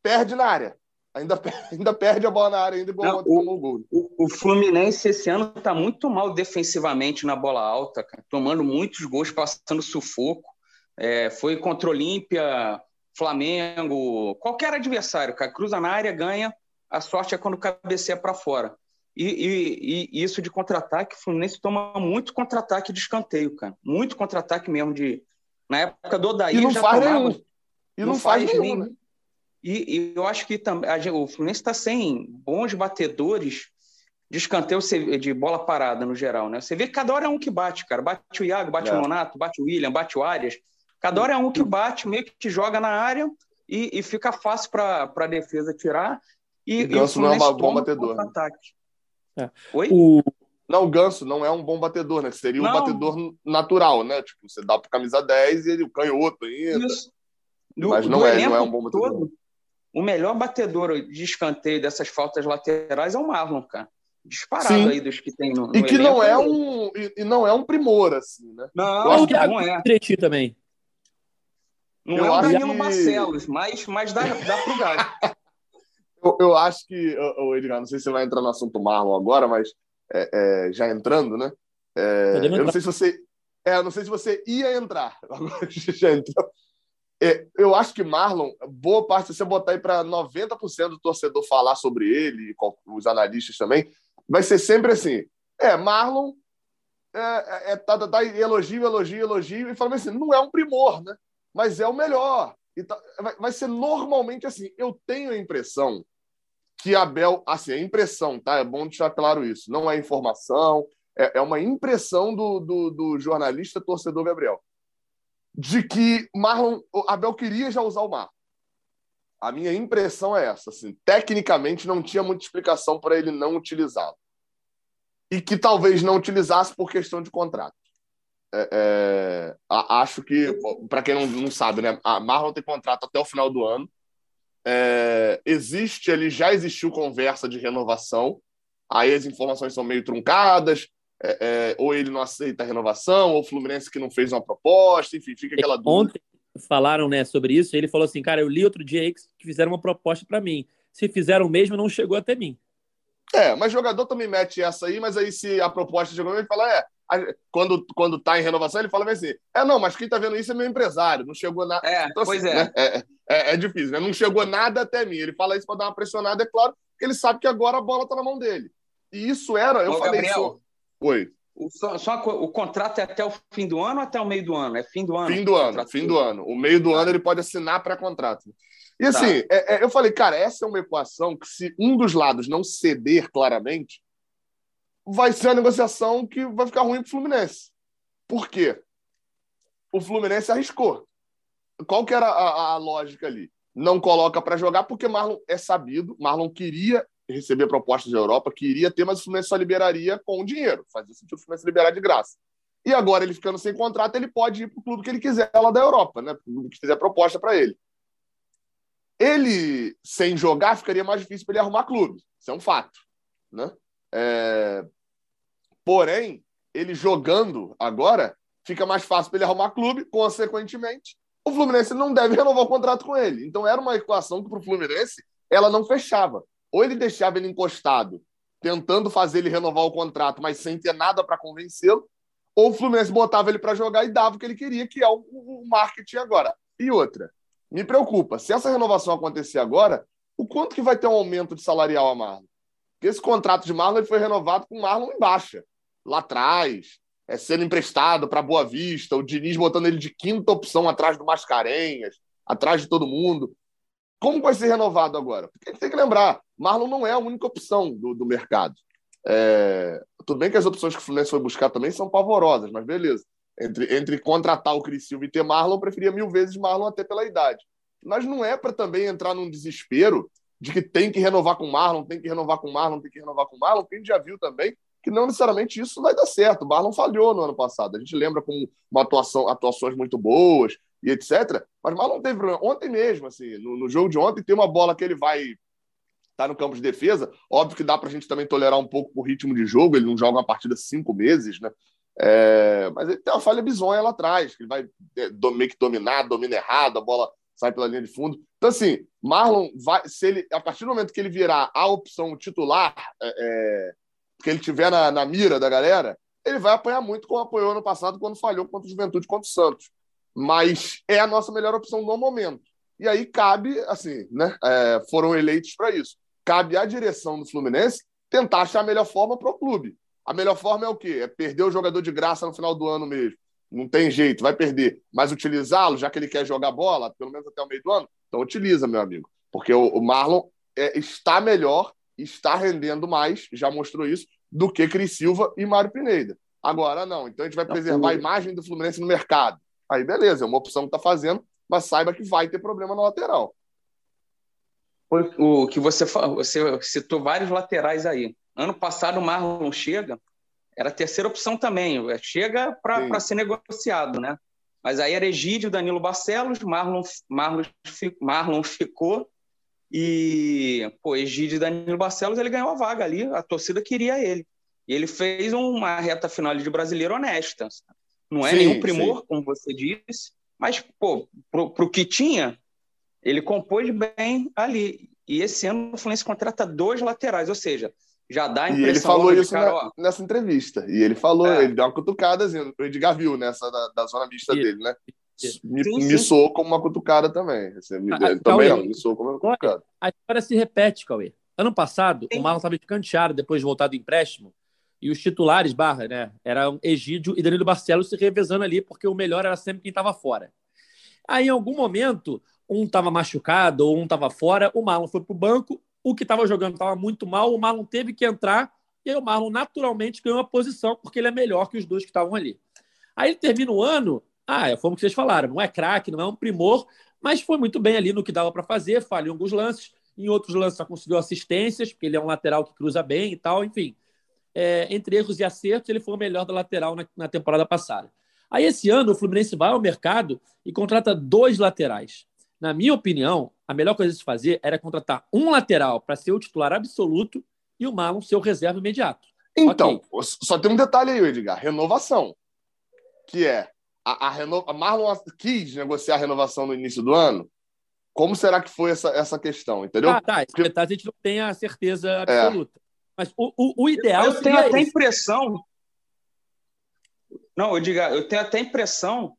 perde na área. Ainda, ainda perde a bola na área, ainda igual Não, o, o, gol. O, o, Fluminense esse ano está muito mal defensivamente na bola alta, cara, tomando muitos gols, passando sufoco. É, foi contra Olímpia, Flamengo, qualquer adversário, cara, cruza na área, ganha. A sorte é quando cabeceia para fora. E, e, e, isso de contra-ataque, o Fluminense toma muito contra-ataque de escanteio, cara. Muito contra-ataque mesmo. de Na época do Odair e não já faz tomava, nenhum. E não, não faz, faz nenhum, né? E, e eu acho que também o Fluminense está sem bons batedores de escanteio de bola parada no geral, né? Você vê que cada hora é um que bate, cara. Bate o Iago, bate é. o Nonato, bate o William, bate o Arias. Cada hora é um que bate, meio que te joga na área e, e fica fácil para a defesa tirar. E, e, Ganso não é um bom batedor. Né? É. Oi? O... Não, o Ganso não é um bom batedor, né? Seria não. um batedor natural, né? Tipo, você dá para camisa 10 e ele, o canhoto ainda. Isso. Do, Mas não é, não é um bom batedor. Todo, o melhor batedor de escanteio dessas faltas laterais é o Marlon, cara. Disparado Sim. aí dos que tem no, no E que não é um e, e, não é um primor assim, né? Não, não, não é. Treti também. Não eu é o Danilo que... Barcelos, mas, mas dá, dá pro gato. eu, eu acho que, o Edgar, não sei se você vai entrar no assunto Marlon agora, mas é, é, já entrando, né? É, eu não sei se você. É, não sei se você ia entrar. Agora já entrou. É, eu acho que Marlon, boa parte, se você botar aí para 90% do torcedor falar sobre ele, os analistas também, vai ser sempre assim: é, Marlon é, é, é tá, tá, tá, elogio, elogio, elogio, e fala assim: não é um primor, né? Mas é o melhor. Tá, vai, vai ser normalmente assim. Eu tenho a impressão que Abel, assim, a impressão, tá? É bom deixar claro isso. Não é informação, é, é uma impressão do, do, do jornalista torcedor Gabriel de que Marlon, Abel queria já usar o Marlon. A minha impressão é essa. Assim, tecnicamente, não tinha muita explicação para ele não utilizá-lo. E que talvez não utilizasse por questão de contrato. É, é, acho que, para quem não, não sabe, né, a Marlon tem contrato até o final do ano. É, existe ali, já existiu conversa de renovação. Aí as informações são meio truncadas, é, é, ou ele não aceita a renovação, ou o Fluminense que não fez uma proposta, enfim, fica aquela dúvida. Ontem falaram né, sobre isso, ele falou assim, cara, eu li outro dia aí que fizeram uma proposta para mim. Se fizeram mesmo, não chegou até mim. É, mas jogador também mete essa aí, mas aí se a proposta chegou, ele fala, é, quando, quando tá em renovação, ele fala assim: é, não, mas quem tá vendo isso é meu empresário, não chegou nada. É, então, pois assim, é. Né? É, é. é. difícil, né? Não chegou nada até mim. Ele fala isso para dar uma pressionada, é claro, porque ele sabe que agora a bola tá na mão dele. E isso era, eu Ô, falei Gabriel, isso. Oi. O, só, só, o contrato é até o fim do ano ou até o meio do ano? É fim do ano? Fim do ano, fim do ano. O meio do ano ele pode assinar pré-contrato. E assim, tá. é, é, eu falei, cara, essa é uma equação que se um dos lados não ceder claramente, vai ser a negociação que vai ficar ruim para o Fluminense. Por quê? O Fluminense arriscou. Qual que era a, a lógica ali? Não coloca para jogar porque Marlon é sabido, Marlon queria receber propostas da Europa, queria ter, mas o Fluminense só liberaria com dinheiro. Fazia sentido o Fluminense liberar de graça. E agora, ele ficando sem contrato, ele pode ir para o clube que ele quiser lá da Europa, né? O que fizer proposta para ele. Ele, sem jogar, ficaria mais difícil para ele arrumar clube. Isso é um fato. Né? É... Porém, ele jogando agora, fica mais fácil para ele arrumar clube, consequentemente, o Fluminense não deve renovar o contrato com ele. Então era uma equação que para o Fluminense ela não fechava. Ou ele deixava ele encostado, tentando fazer ele renovar o contrato, mas sem ter nada para convencê-lo, ou o Fluminense botava ele para jogar e dava o que ele queria, que é o, o marketing agora. E outra, me preocupa, se essa renovação acontecer agora, o quanto que vai ter um aumento de salarial a Marlon? Porque esse contrato de Marlon foi renovado com Marlon em baixa lá atrás, é, sendo emprestado para Boa Vista, o Diniz botando ele de quinta opção atrás do Mascarenhas, atrás de todo mundo. Como vai ser renovado agora? Porque tem que lembrar, Marlon não é a única opção do, do mercado. É, tudo bem que as opções que o Fluminense foi buscar também são pavorosas, mas beleza. Entre, entre contratar o Cris Silva e ter Marlon, eu preferia mil vezes Marlon até pela idade. Mas não é para também entrar num desespero de que tem que renovar com Marlon, tem que renovar com Marlon, tem que renovar com Marlon, porque a gente já viu também que não necessariamente isso vai dar certo. O Marlon falhou no ano passado. A gente lembra com uma atuação, atuações muito boas e etc. Mas Marlon teve problema. Ontem mesmo, assim, no, no, jogo de ontem, tem uma bola que ele vai tá no campo de defesa. Óbvio que dá para a gente também tolerar um pouco o ritmo de jogo. Ele não joga uma partida cinco meses, né? É, mas ele tem uma falha bizonha lá atrás, que ele vai é, meio que dominar, domina errado, a bola sai pela linha de fundo. Então, assim, Marlon vai, se ele, a partir do momento que ele virar a opção titular, é, é que ele tiver na, na mira da galera, ele vai apanhar muito como apoiou ano passado quando falhou contra o Juventude contra o Santos. Mas é a nossa melhor opção no momento. E aí cabe, assim, né? É, foram eleitos para isso. Cabe à direção do Fluminense tentar achar a melhor forma para o clube. A melhor forma é o quê? É perder o jogador de graça no final do ano mesmo. Não tem jeito, vai perder. Mas utilizá-lo, já que ele quer jogar bola, pelo menos até o meio do ano, então utiliza, meu amigo. Porque o, o Marlon é, está melhor está rendendo mais, já mostrou isso, do que Cris Silva e Mário Pineda. Agora não, então a gente vai preservar a imagem do Fluminense no mercado. Aí beleza, é uma opção que está fazendo, mas saiba que vai ter problema na lateral. O que você você citou vários laterais aí. Ano passado o Marlon chega, era a terceira opção também. Chega para ser negociado, né? Mas aí era Egídio, Danilo Barcelos, Marlon, Marlon, Marlon ficou e, pô, Egídio Danilo Barcelos, ele ganhou a vaga ali, a torcida queria ele. E ele fez uma reta final de brasileiro honesta. Não é sim, nenhum primor, sim. como você disse, mas, pô, pro, pro que tinha, ele compôs bem ali. E esse ano o Fluminense contrata dois laterais, ou seja, já dá a impressão... E ele falou isso cara, na, nessa entrevista. E ele falou, é. ele deu uma cutucada, assim, o Edgar viu nessa da, da zona mista dele, né? me, sim, sim. me soou como uma cutucada também. Assim, me, ah, também não, me soou como uma cutucada. A história se repete, Cauê. Ano passado, sim. o Marlon estava escanteado depois de voltar do empréstimo, e os titulares, barra, né, eram Egídio e Danilo Barcelos se revezando ali, porque o melhor era sempre quem estava fora. Aí, em algum momento, um estava machucado ou um estava fora, o Marlon foi para o banco, o que estava jogando estava muito mal, o Marlon teve que entrar, e aí o Marlon naturalmente ganhou a posição, porque ele é melhor que os dois que estavam ali. Aí ele termina o ano ah, é, o que vocês falaram, não é craque, não é um primor, mas foi muito bem ali no que dava para fazer, falhou alguns lances, em outros lances só conseguiu assistências, porque ele é um lateral que cruza bem e tal, enfim. É, entre erros e acertos, ele foi o melhor da lateral na, na temporada passada. Aí esse ano o Fluminense vai ao mercado e contrata dois laterais. Na minha opinião, a melhor coisa de se fazer era contratar um lateral para ser o titular absoluto e o Marlon ser o reserva imediato. Então, okay. só tem um detalhe aí, Edgar: renovação. Que é a, a, reno... a Marlon quis negociar a renovação no início do ano. Como será que foi essa, essa questão? Entendeu? Ah, tá. Porque... a gente não tem a certeza absoluta. É. Mas o, o, o ideal. Eu tenho até a impressão. Não, eu digo, eu tenho até a impressão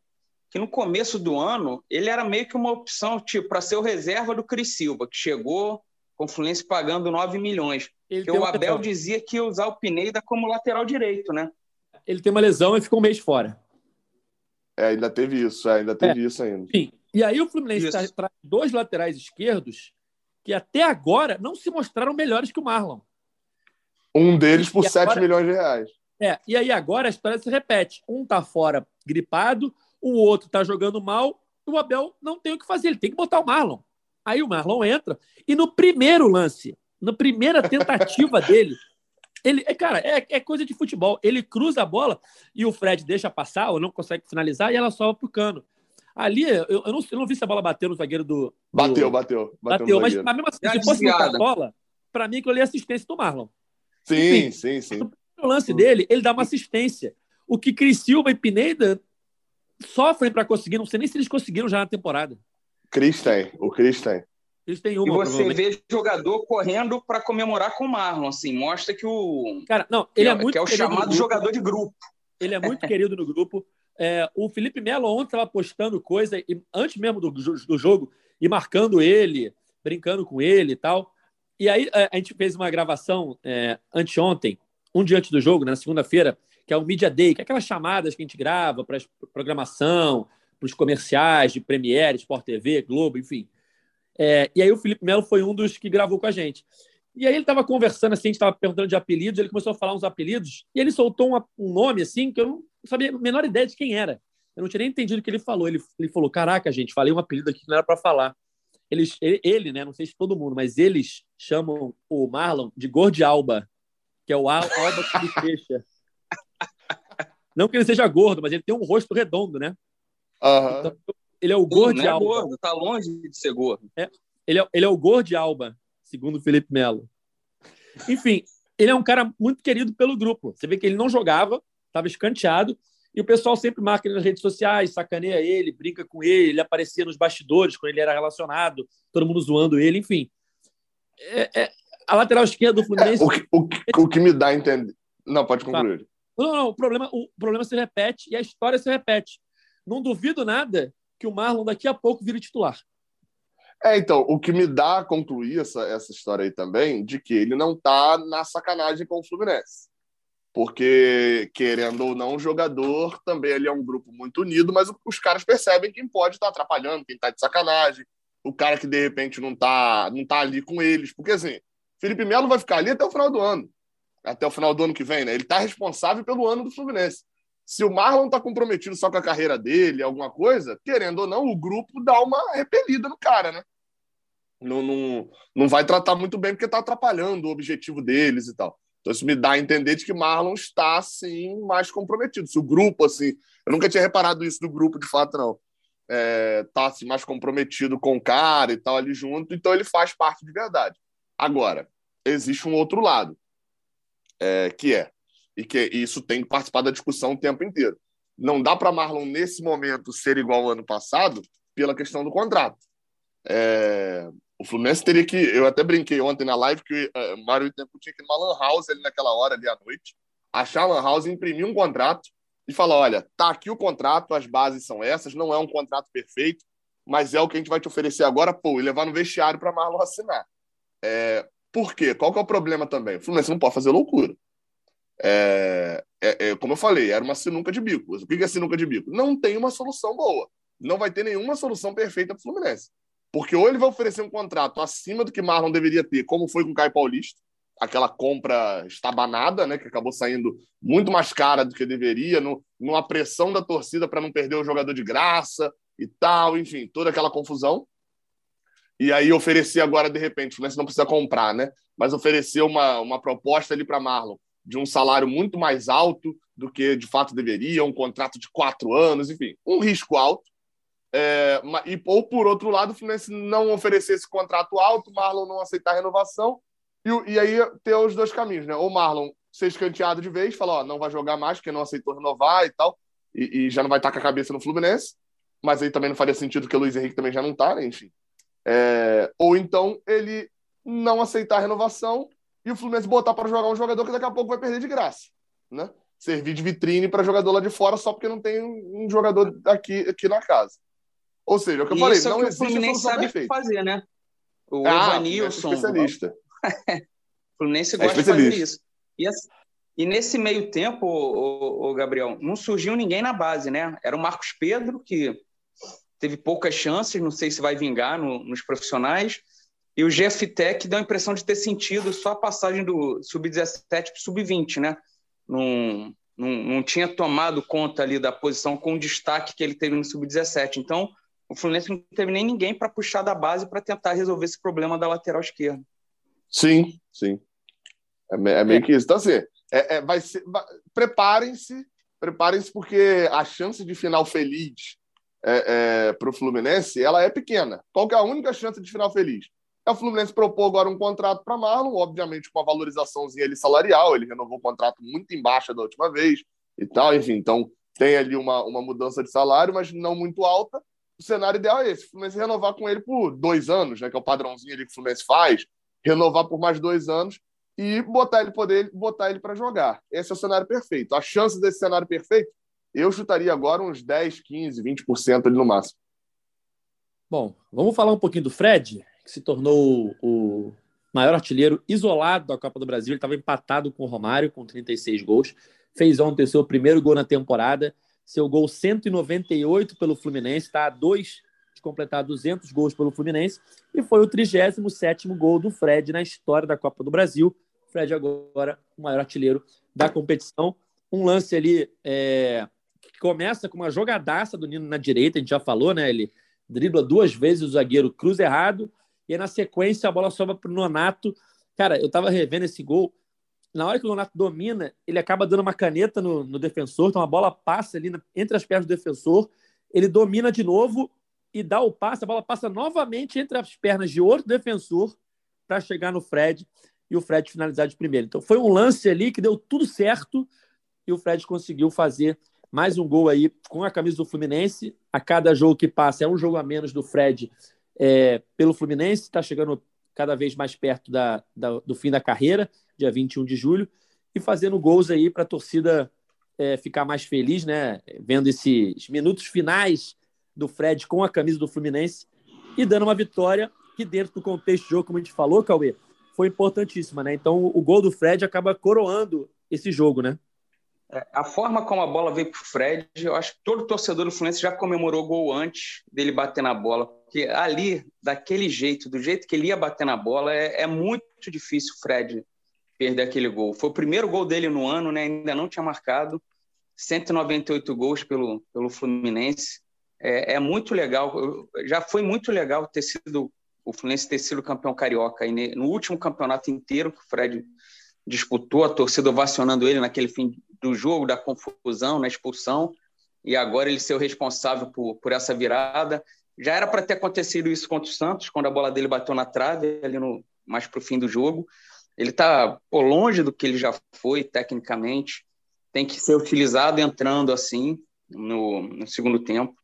que no começo do ano ele era meio que uma opção tipo para ser o reserva do Cris Silva, que chegou com o Fluminense pagando 9 milhões. Ele que o Abel lesão. dizia que ia usar o Pineda como lateral direito, né? Ele tem uma lesão e ficou um mês fora. É, ainda teve isso, é, ainda teve é. isso ainda. Sim. E aí o Fluminense traz tá, dois laterais esquerdos que até agora não se mostraram melhores que o Marlon. Um deles por e 7 agora... milhões de reais. É, e aí agora a história se repete. Um tá fora gripado, o outro tá jogando mal, o Abel não tem o que fazer, ele tem que botar o Marlon. Aí o Marlon entra, e no primeiro lance, na primeira tentativa dele, ele, é, cara, é, é, coisa de futebol. Ele cruza a bola e o Fred deixa passar ou não consegue finalizar e ela sobe pro cano. Ali, eu, eu, não, eu não vi se a bola bateu no zagueiro do. do... Bateu, bateu. Bateu, bateu mas, mas mesmo assim, se fosse muita bola, para mim aquilo ali é assistência do Marlon. Sim, Enfim, sim, sim. No lance dele, ele dá uma assistência. O que Cris Silva e Pineda sofrem para conseguir, não sei nem se eles conseguiram já na temporada. Cris tem, o Cris tem. Eles têm uma, e você vê jogador correndo para comemorar com o Marlon, assim, mostra que o. Cara, não, ele é, é muito. Que é o chamado jogador de grupo. Ele é muito querido no grupo. É, o Felipe Melo ontem estava postando coisa, e, antes mesmo do, do jogo, e marcando ele, brincando com ele e tal. E aí é, a gente fez uma gravação é, anteontem, um dia antes do jogo, na segunda-feira, que é o Media Day, que é aquelas chamadas que a gente grava para programação, para os comerciais de Premiere, Sport TV, Globo, enfim. É, e aí o Felipe Melo foi um dos que gravou com a gente. E aí ele estava conversando assim, a gente estava perguntando de apelidos, ele começou a falar uns apelidos, e ele soltou uma, um nome assim que eu não sabia a menor ideia de quem era. Eu não tinha nem entendido o que ele falou. Ele, ele falou: Caraca, gente, falei um apelido aqui que não era para falar. Eles, ele, ele, né? Não sei se todo mundo, mas eles chamam o Marlon de Gordialba, que é o Alba que fecha. Não que ele seja gordo, mas ele tem um rosto redondo, né? Uhum. Então, ele é o gordo de é Alba. Gordo, tá longe de ser gordo. É, ele, é, ele é o gordo de Alba, segundo o Felipe Melo. Enfim, ele é um cara muito querido pelo grupo. Você vê que ele não jogava, estava escanteado, e o pessoal sempre marca ele nas redes sociais, sacaneia ele, brinca com ele, ele aparecia nos bastidores quando ele era relacionado, todo mundo zoando ele, enfim. É, é, a lateral esquerda do Fluminense. É, o, que, o, que, o, que, me dá a entender. Não, pode concluir. Não, não, o problema, o problema se repete e a história se repete. Não duvido nada que o Marlon daqui a pouco vire titular. É, então, o que me dá a concluir essa, essa história aí também, de que ele não tá na sacanagem com o Fluminense. Porque, querendo ou não, o jogador também ele é um grupo muito unido, mas os caras percebem quem pode estar tá atrapalhando, quem está de sacanagem, o cara que de repente não está não tá ali com eles. Porque, assim, Felipe Melo vai ficar ali até o final do ano. Até o final do ano que vem, né? Ele está responsável pelo ano do Fluminense se o Marlon está comprometido só com a carreira dele, alguma coisa, querendo ou não, o grupo dá uma repelida no cara, né? Não, não, não vai tratar muito bem porque está atrapalhando o objetivo deles e tal. Então isso me dá a entender de que Marlon está, assim, mais comprometido. Se o grupo, assim... Eu nunca tinha reparado isso do grupo, de fato, não. É, tá, assim, mais comprometido com o cara e tal ali junto, então ele faz parte de verdade. Agora, existe um outro lado, é, que é e que isso tem que participar da discussão o tempo inteiro. Não dá para Marlon, nesse momento, ser igual ao ano passado pela questão do contrato. É... O Fluminense teria que. Eu até brinquei ontem na live que uh, Mário Tempo tinha que ir numa Lan House ali naquela hora ali à noite, achar a Lan House, imprimir um contrato e falar: olha, tá aqui o contrato, as bases são essas, não é um contrato perfeito, mas é o que a gente vai te oferecer agora, pô, e levar no vestiário para Marlon assinar. É, por quê? Qual que é o problema também? O Fluminense não pode fazer loucura. É, é, é, como eu falei, era uma sinuca de bico. O que é sinuca de bico? Não tem uma solução boa. Não vai ter nenhuma solução perfeita para o Fluminense. Porque ou ele vai oferecer um contrato acima do que Marlon deveria ter, como foi com o Caio Paulista, aquela compra estabanada, né, que acabou saindo muito mais cara do que deveria, no, numa pressão da torcida para não perder o jogador de graça, e tal, enfim, toda aquela confusão. E aí oferecer agora, de repente, o Fluminense não precisa comprar, né? Mas oferecer uma, uma proposta ali para Marlon de um salário muito mais alto do que de fato deveria, um contrato de quatro anos, enfim, um risco alto. É, e, ou, por outro lado, o Fluminense não oferecer esse contrato alto, Marlon não aceitar a renovação, e, e aí ter os dois caminhos, né? Ou Marlon ser escanteado de vez, falar, ó, não vai jogar mais porque não aceitou renovar e tal, e, e, já não vai estar com a cabeça no Fluminense, mas aí também não faria sentido porque o Luiz Henrique também já não está, né? enfim. É, ou então ele não aceitar a renovação e o Fluminense botar para jogar um jogador que daqui a pouco vai perder de graça, né? Servir de vitrine para jogador lá de fora só porque não tem um jogador aqui, aqui na casa. Ou seja, é o que eu falei, não é existe o Fluminense sabe perfeita. fazer, né? O ah, Evanilson. É especialista. o Fluminense gosta é de fazer isso. E, e nesse meio tempo, o, o, Gabriel, não surgiu ninguém na base, né? Era o Marcos Pedro, que teve poucas chances, não sei se vai vingar no, nos profissionais. E o GFT, deu a impressão de ter sentido só a passagem do sub-17 para o sub-20, né? Não, não, não tinha tomado conta ali da posição com o destaque que ele teve no sub-17. Então, o Fluminense não teve nem ninguém para puxar da base para tentar resolver esse problema da lateral esquerda. Sim, sim. É, é meio que isso. Então, assim, é, é vai ser. Preparem-se, preparem-se, porque a chance de final feliz é, é para o Fluminense ela é pequena. Qual que é a única chance de final feliz? É o Fluminense propor agora um contrato para Marlon, obviamente com a valorizaçãozinha ali salarial, ele renovou o contrato muito embaixo da última vez e tal, enfim, então tem ali uma, uma mudança de salário, mas não muito alta. O cenário ideal é esse: o Fluminense renovar com ele por dois anos, né, que é o padrãozinho ali que o Fluminense faz, renovar por mais dois anos e botar ele poder botar ele para jogar. Esse é o cenário perfeito. A chance desse cenário perfeito, eu chutaria agora uns 10, 15, 20% ali no máximo. Bom, vamos falar um pouquinho do Fred, que se tornou o maior artilheiro isolado da Copa do Brasil. Ele estava empatado com o Romário, com 36 gols. Fez ontem seu primeiro gol na temporada. Seu gol 198 pelo Fluminense, está a dois de completar 200 gols pelo Fluminense. E foi o 37 gol do Fred na história da Copa do Brasil. Fred agora o maior artilheiro da competição. Um lance ali é, que começa com uma jogadaça do Nino na direita, a gente já falou, né? Ele dribla duas vezes o zagueiro cruza errado, e aí na sequência a bola sobra para o Nonato. Cara, eu estava revendo esse gol. Na hora que o Nonato domina, ele acaba dando uma caneta no, no defensor, então a bola passa ali na, entre as pernas do defensor, ele domina de novo e dá o passe, a bola passa novamente entre as pernas de outro defensor para chegar no Fred e o Fred finalizar de primeiro. Então foi um lance ali que deu tudo certo e o Fred conseguiu fazer mais um gol aí com a camisa do Fluminense. A cada jogo que passa é um jogo a menos do Fred é, pelo Fluminense, está chegando cada vez mais perto da, da, do fim da carreira, dia 21 de julho, e fazendo gols aí para a torcida é, ficar mais feliz, né? Vendo esses minutos finais do Fred com a camisa do Fluminense e dando uma vitória que, dentro do contexto de jogo, como a gente falou, Cauê, foi importantíssima, né? Então o gol do Fred acaba coroando esse jogo, né? É, a forma como a bola veio para o Fred, eu acho que todo torcedor do Fluminense já comemorou o gol antes dele bater na bola. Porque ali, daquele jeito, do jeito que ele ia bater na bola, é, é muito difícil o Fred perder aquele gol. Foi o primeiro gol dele no ano, né? ainda não tinha marcado. 198 gols pelo, pelo Fluminense. É, é muito legal. Já foi muito legal ter sido o Fluminense ter sido campeão carioca. E no último campeonato inteiro que o Fred disputou, a torcida ovacionando ele naquele fim do jogo, da confusão, na expulsão, e agora ele ser o responsável por, por essa virada. Já era para ter acontecido isso contra o Santos, quando a bola dele bateu na trave, ali no, mais para o fim do jogo. Ele está longe do que ele já foi, tecnicamente. Tem que ser utilizado entrando assim no, no segundo tempo.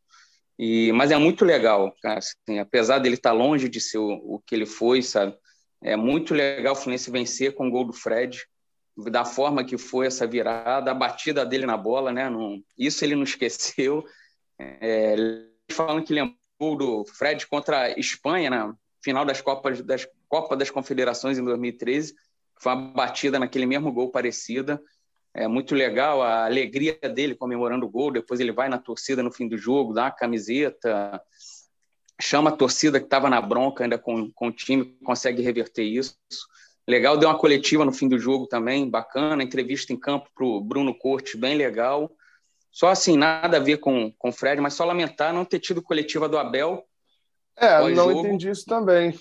E, mas é muito legal, assim, apesar dele estar tá longe de ser o, o, que ele foi, sabe? É muito legal o Fluminense vencer com o gol do Fred, da forma que foi essa virada, a batida dele na bola, né? Não, isso ele não esqueceu. É, falando que lembrou do Fred contra a Espanha na final das Copas das Copa das Confederações em 2013, que foi uma batida naquele mesmo gol parecida. É muito legal a alegria dele comemorando o gol. Depois ele vai na torcida no fim do jogo, dá uma camiseta, chama a torcida que estava na bronca ainda com, com o time, consegue reverter isso. Legal, deu uma coletiva no fim do jogo também, bacana. Entrevista em campo para o Bruno Cortes, bem legal. Só assim, nada a ver com, com o Fred, mas só lamentar não ter tido coletiva do Abel. É, não entendi isso também.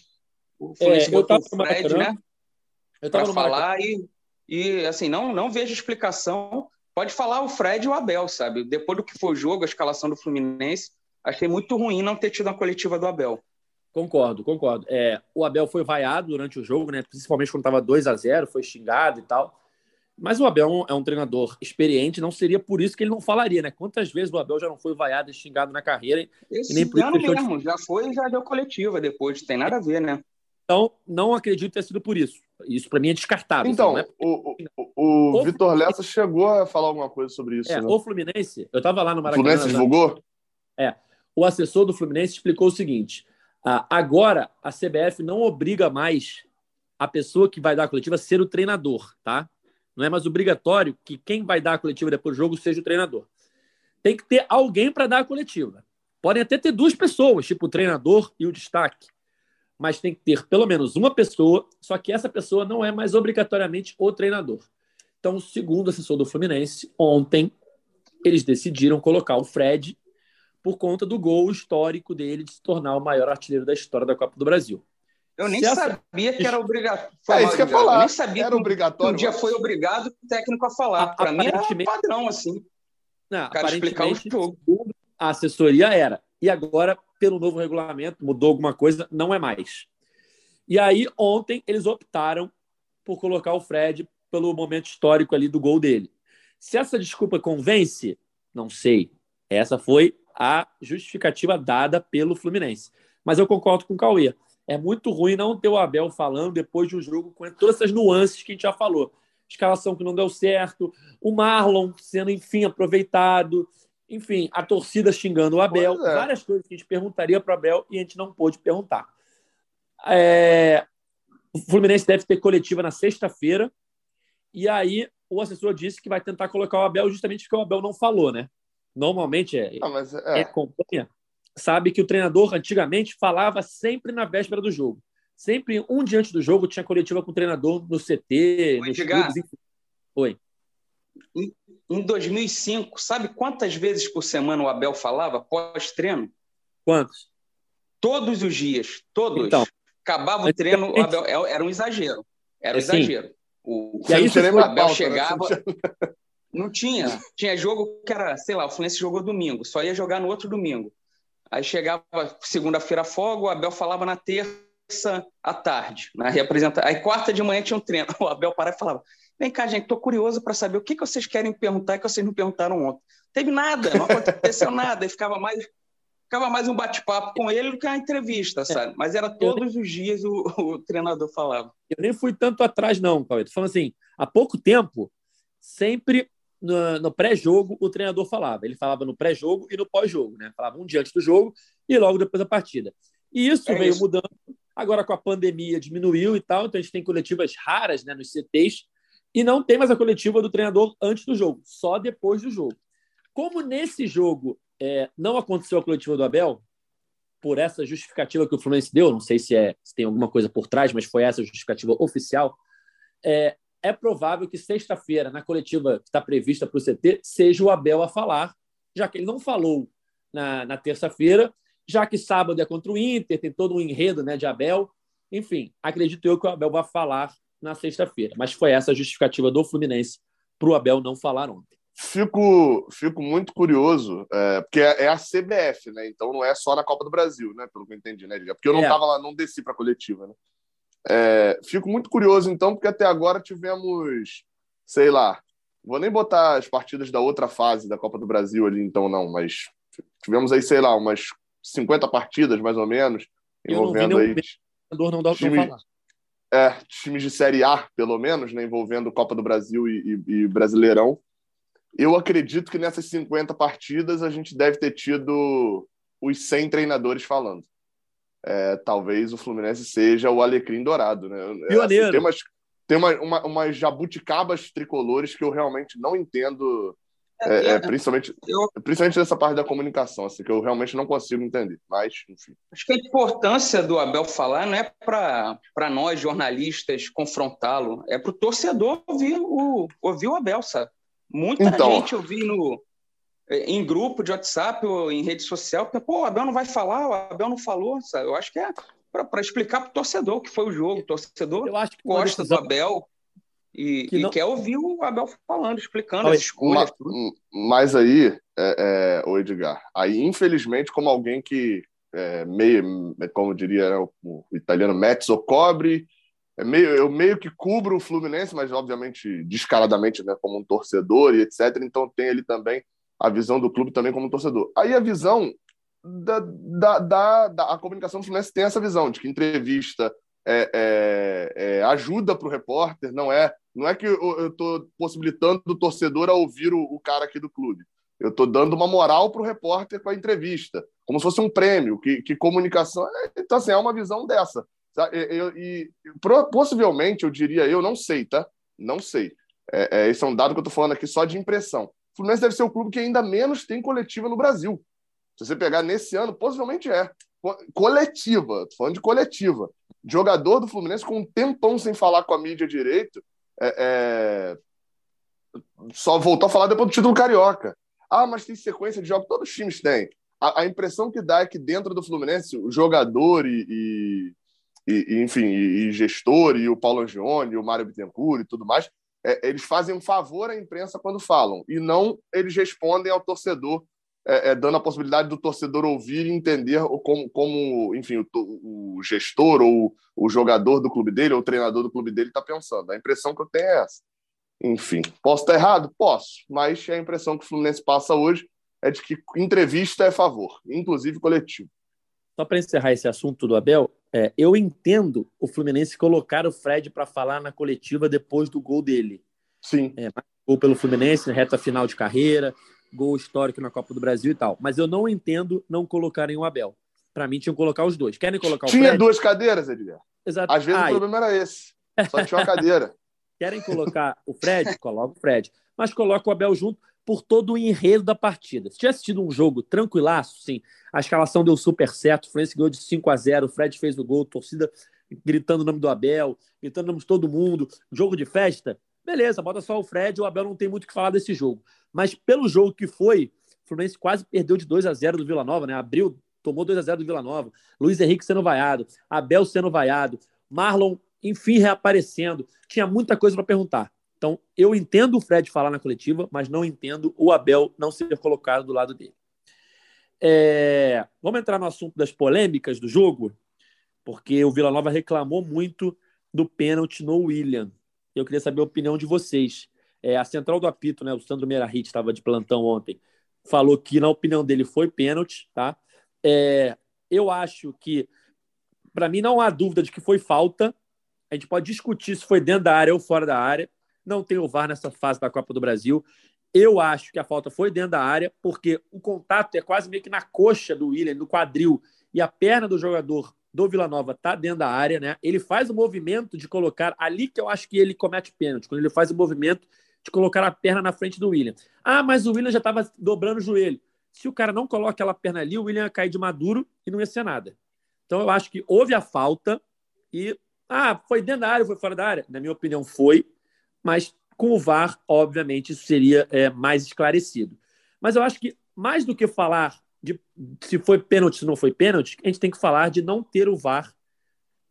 O Fluminense é, eu tava o Fred, né? Eu tava Para falar e, e, assim, não, não vejo explicação. Pode falar o Fred e o Abel, sabe? Depois do que foi o jogo, a escalação do Fluminense, achei muito ruim não ter tido a coletiva do Abel. Concordo, concordo. É, o Abel foi vaiado durante o jogo, né? Principalmente quando estava 2 a 0 foi xingado e tal. Mas o Abel é um, é um, treinador experiente, não seria por isso que ele não falaria, né? Quantas vezes o Abel já não foi vaiado e xingado na carreira? Esse e nem por isso mesmo, de... já foi e já deu coletiva depois, tem nada a ver, né? Então, não acredito ter sido por isso. Isso para mim é descartável. Então, é... o, o, o Vitor Lessa chegou a falar alguma coisa sobre isso. É, né? O Fluminense, eu estava lá no Maracanã. O Fluminense divulgou? É. O assessor do Fluminense explicou o seguinte: ah, agora a CBF não obriga mais a pessoa que vai dar a coletiva a ser o treinador, tá? Não é mais obrigatório que quem vai dar a coletiva depois do jogo seja o treinador. Tem que ter alguém para dar a coletiva. Podem até ter duas pessoas, tipo o treinador e o destaque. Mas tem que ter pelo menos uma pessoa, só que essa pessoa não é mais obrigatoriamente o treinador. Então, segundo o assessor do Fluminense, ontem eles decidiram colocar o Fred por conta do gol histórico dele de se tornar o maior artilheiro da história da Copa do Brasil. Eu nem essa... sabia que era obrigatório. É isso que eu ia falar. Eu nem sabia era que obrigatório. um dia foi obrigado o técnico a falar. Para mim era padrão, assim. Não, o cara explicar o jogo. A assessoria era. E agora, pelo novo regulamento, mudou alguma coisa, não é mais. E aí, ontem, eles optaram por colocar o Fred pelo momento histórico ali do gol dele. Se essa desculpa convence, não sei. Essa foi a justificativa dada pelo Fluminense. Mas eu concordo com o Cauê é muito ruim não ter o Abel falando depois de um jogo com todas essas nuances que a gente já falou. Escalação que não deu certo, o Marlon sendo, enfim, aproveitado, enfim, a torcida xingando o Abel, é. várias coisas que a gente perguntaria para o Abel e a gente não pôde perguntar. É... O Fluminense deve ter coletiva na sexta-feira, e aí o assessor disse que vai tentar colocar o Abel justamente porque o Abel não falou, né? Normalmente é, ah, mas é... acompanha sabe que o treinador antigamente falava sempre na véspera do jogo. Sempre um dia antes do jogo tinha coletiva com o treinador no CT, Oi, nos clubes, enfim. Oi. Em, em 2005, sabe quantas vezes por semana o Abel falava pós-treino? Quantos? Todos os dias, todos. Então, Acabava o treino, o Abel, é, era um exagero. Era um é, exagero. O, e aí, o Abel pauta, chegava. Né? Não tinha. Tinha jogo que era, sei lá, o Fluminense jogou domingo, só ia jogar no outro domingo. Aí chegava segunda-feira folga, o Abel falava na terça à tarde, na representa. Aí quarta de manhã tinha um treino. O Abel parava e falava: Vem cá, gente, tô curioso para saber o que, que vocês querem perguntar que vocês não perguntaram ontem. Teve nada, não aconteceu nada. Aí ficava mais, ficava mais um bate-papo com ele do que uma entrevista, sabe? Mas era todos os dias o, o treinador falava. Eu nem fui tanto atrás, não, Cauê. Tô falando assim, há pouco tempo, sempre no, no pré-jogo o treinador falava. Ele falava no pré-jogo e no pós-jogo, né? Falava um dia antes do jogo e logo depois da partida. E isso é veio isso. mudando. Agora com a pandemia diminuiu e tal, então a gente tem coletivas raras né, nos CTs e não tem mais a coletiva do treinador antes do jogo, só depois do jogo. Como nesse jogo é, não aconteceu a coletiva do Abel, por essa justificativa que o Fluminense deu, não sei se, é, se tem alguma coisa por trás, mas foi essa justificativa oficial, é, é provável que sexta-feira, na coletiva que está prevista para o CT, seja o Abel a falar, já que ele não falou na, na terça-feira, já que sábado é contra o Inter, tem todo um enredo né, de Abel. Enfim, acredito eu que o Abel vai falar na sexta-feira. Mas foi essa a justificativa do Fluminense para o Abel não falar ontem. Fico, fico muito curioso, é, porque é, é, a CBF, né? Então não é só na Copa do Brasil, né? Pelo que eu entendi, né, Porque eu não estava é. lá, não desci para a coletiva, né? É, fico muito curioso, então, porque até agora tivemos, sei lá, vou nem botar as partidas da outra fase da Copa do Brasil ali, então, não, mas tivemos aí, sei lá, umas 50 partidas, mais ou menos, envolvendo aí. Não dá time, falar. É, times de Série A, pelo menos, né, envolvendo Copa do Brasil e, e, e Brasileirão. Eu acredito que nessas 50 partidas a gente deve ter tido os 100 treinadores falando é, talvez o Fluminense seja o alecrim dourado, né? Pioneiro. Assim, tem umas, tem uma, uma, umas jabuticabas tricolores que eu realmente não entendo, é, é, é, principalmente, eu, principalmente nessa parte da comunicação, assim, que eu realmente não consigo entender. Mas, enfim. Acho que a importância do Abel falar não é para nós, jornalistas, confrontá-lo, é para o torcedor ouvir o, ouvir o Abel, sabe? Muita então, gente ouvindo é, em grupo de WhatsApp ou em rede social, porque, pô, o Abel não vai falar, o Abel não falou, sabe? Eu acho que é para explicar para o torcedor o que foi o jogo. O torcedor eu acho que gosta decisão... do Abel e, que não... e, quer ouvir o Abel falando, explicando as escolhas. Mas, mas aí, é, é, o Edgar, aí infelizmente, como alguém que é, meio, como diria né, o, o, italiano, mezzo cobre, é meio, eu meio que cubro o Fluminense, mas obviamente descaradamente, né, como um torcedor e etc. Então tem ele também a visão do clube também como torcedor. Aí a visão da, da, da, da a comunicação Fluminense tem essa visão de que entrevista é, é, é ajuda para o repórter, não é não é que eu estou possibilitando o torcedor a ouvir o, o cara aqui do clube. Eu estou dando uma moral para o repórter com a entrevista, como se fosse um prêmio, que, que comunicação. É, então, assim, é uma visão dessa. E, e, possivelmente, eu diria, eu não sei, tá? Não sei. É, é, esse é um dado que eu estou falando aqui só de impressão. O Fluminense deve ser o clube que ainda menos tem coletiva no Brasil. Se você pegar nesse ano, possivelmente é. Coletiva, tô falando de coletiva. Jogador do Fluminense com um tempão sem falar com a mídia direito, é, é... só voltou a falar depois do título carioca. Ah, mas tem sequência de jogos, todos os times têm. A, a impressão que dá é que dentro do Fluminense, o jogador e, e, e enfim, e, e, gestor, e o Paulo Angione, e o Mário Bittencourt e tudo mais, é, eles fazem um favor à imprensa quando falam, e não eles respondem ao torcedor, é, é, dando a possibilidade do torcedor ouvir e entender como, como enfim, o, o, gestor ou o jogador do clube dele ou o treinador do clube dele está pensando. A impressão que eu tenho é essa. Enfim, posso estar errado? Posso, mas a impressão que o Fluminense passa hoje é de que entrevista é favor, inclusive coletivo. Só para encerrar esse assunto do Abel, é, eu entendo o Fluminense colocar o Fred para falar na coletiva depois do gol dele. Sim. É, gol pelo Fluminense, reta final de carreira, gol histórico na Copa do Brasil e tal. Mas eu não entendo não colocarem o Abel. Para mim, tinham que colocar os dois. Querem colocar o Tinha Fred? duas cadeiras, Edgar. Exato. Às vezes Ai. o problema era esse. Só tinha uma cadeira. Querem colocar o Fred? Coloca o Fred. Mas coloca o Abel junto por todo o enredo da partida. Se tivesse tido um jogo tranquilaço, sim, a escalação deu super certo, o Fluminense ganhou de 5 a 0 o Fred fez o gol, torcida gritando o nome do Abel, gritando o nome de todo mundo, jogo de festa, beleza, bota só o Fred, o Abel não tem muito o que falar desse jogo. Mas pelo jogo que foi, o Fluminense quase perdeu de 2 a 0 do Vila Nova, né? Abriu, tomou 2 a 0 do Vila Nova, Luiz Henrique sendo vaiado, Abel sendo vaiado, Marlon, enfim, reaparecendo. Tinha muita coisa para perguntar. Então, eu entendo o Fred falar na coletiva, mas não entendo o Abel não ser colocado do lado dele. É... Vamos entrar no assunto das polêmicas do jogo, porque o Vila Nova reclamou muito do pênalti no William. Eu queria saber a opinião de vocês. É, a central do apito, né, o Sandro Meirahit estava de plantão ontem, falou que, na opinião dele, foi pênalti. Tá? É... Eu acho que, para mim, não há dúvida de que foi falta. A gente pode discutir se foi dentro da área ou fora da área não tem o VAR nessa fase da Copa do Brasil. Eu acho que a falta foi dentro da área, porque o contato é quase meio que na coxa do William, no quadril, e a perna do jogador do Vila Nova está dentro da área, né? Ele faz o movimento de colocar ali que eu acho que ele comete pênalti, quando ele faz o movimento de colocar a perna na frente do William. Ah, mas o William já estava dobrando o joelho. Se o cara não coloca aquela perna ali, o William ia cair de maduro e não ia ser nada. Então eu acho que houve a falta e ah, foi dentro da área, foi fora da área. Na minha opinião, foi mas com o VAR, obviamente, isso seria é, mais esclarecido. Mas eu acho que, mais do que falar de se foi pênalti, se não foi pênalti, a gente tem que falar de não ter o VAR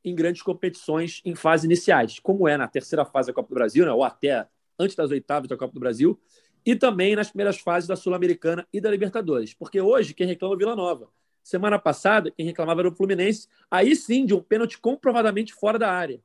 em grandes competições em fases iniciais, como é na terceira fase da Copa do Brasil, né, ou até antes das oitavas da Copa do Brasil, e também nas primeiras fases da Sul-Americana e da Libertadores. Porque hoje quem reclama é Vila Nova. Semana passada, quem reclamava era o Fluminense, aí sim de um pênalti comprovadamente fora da área.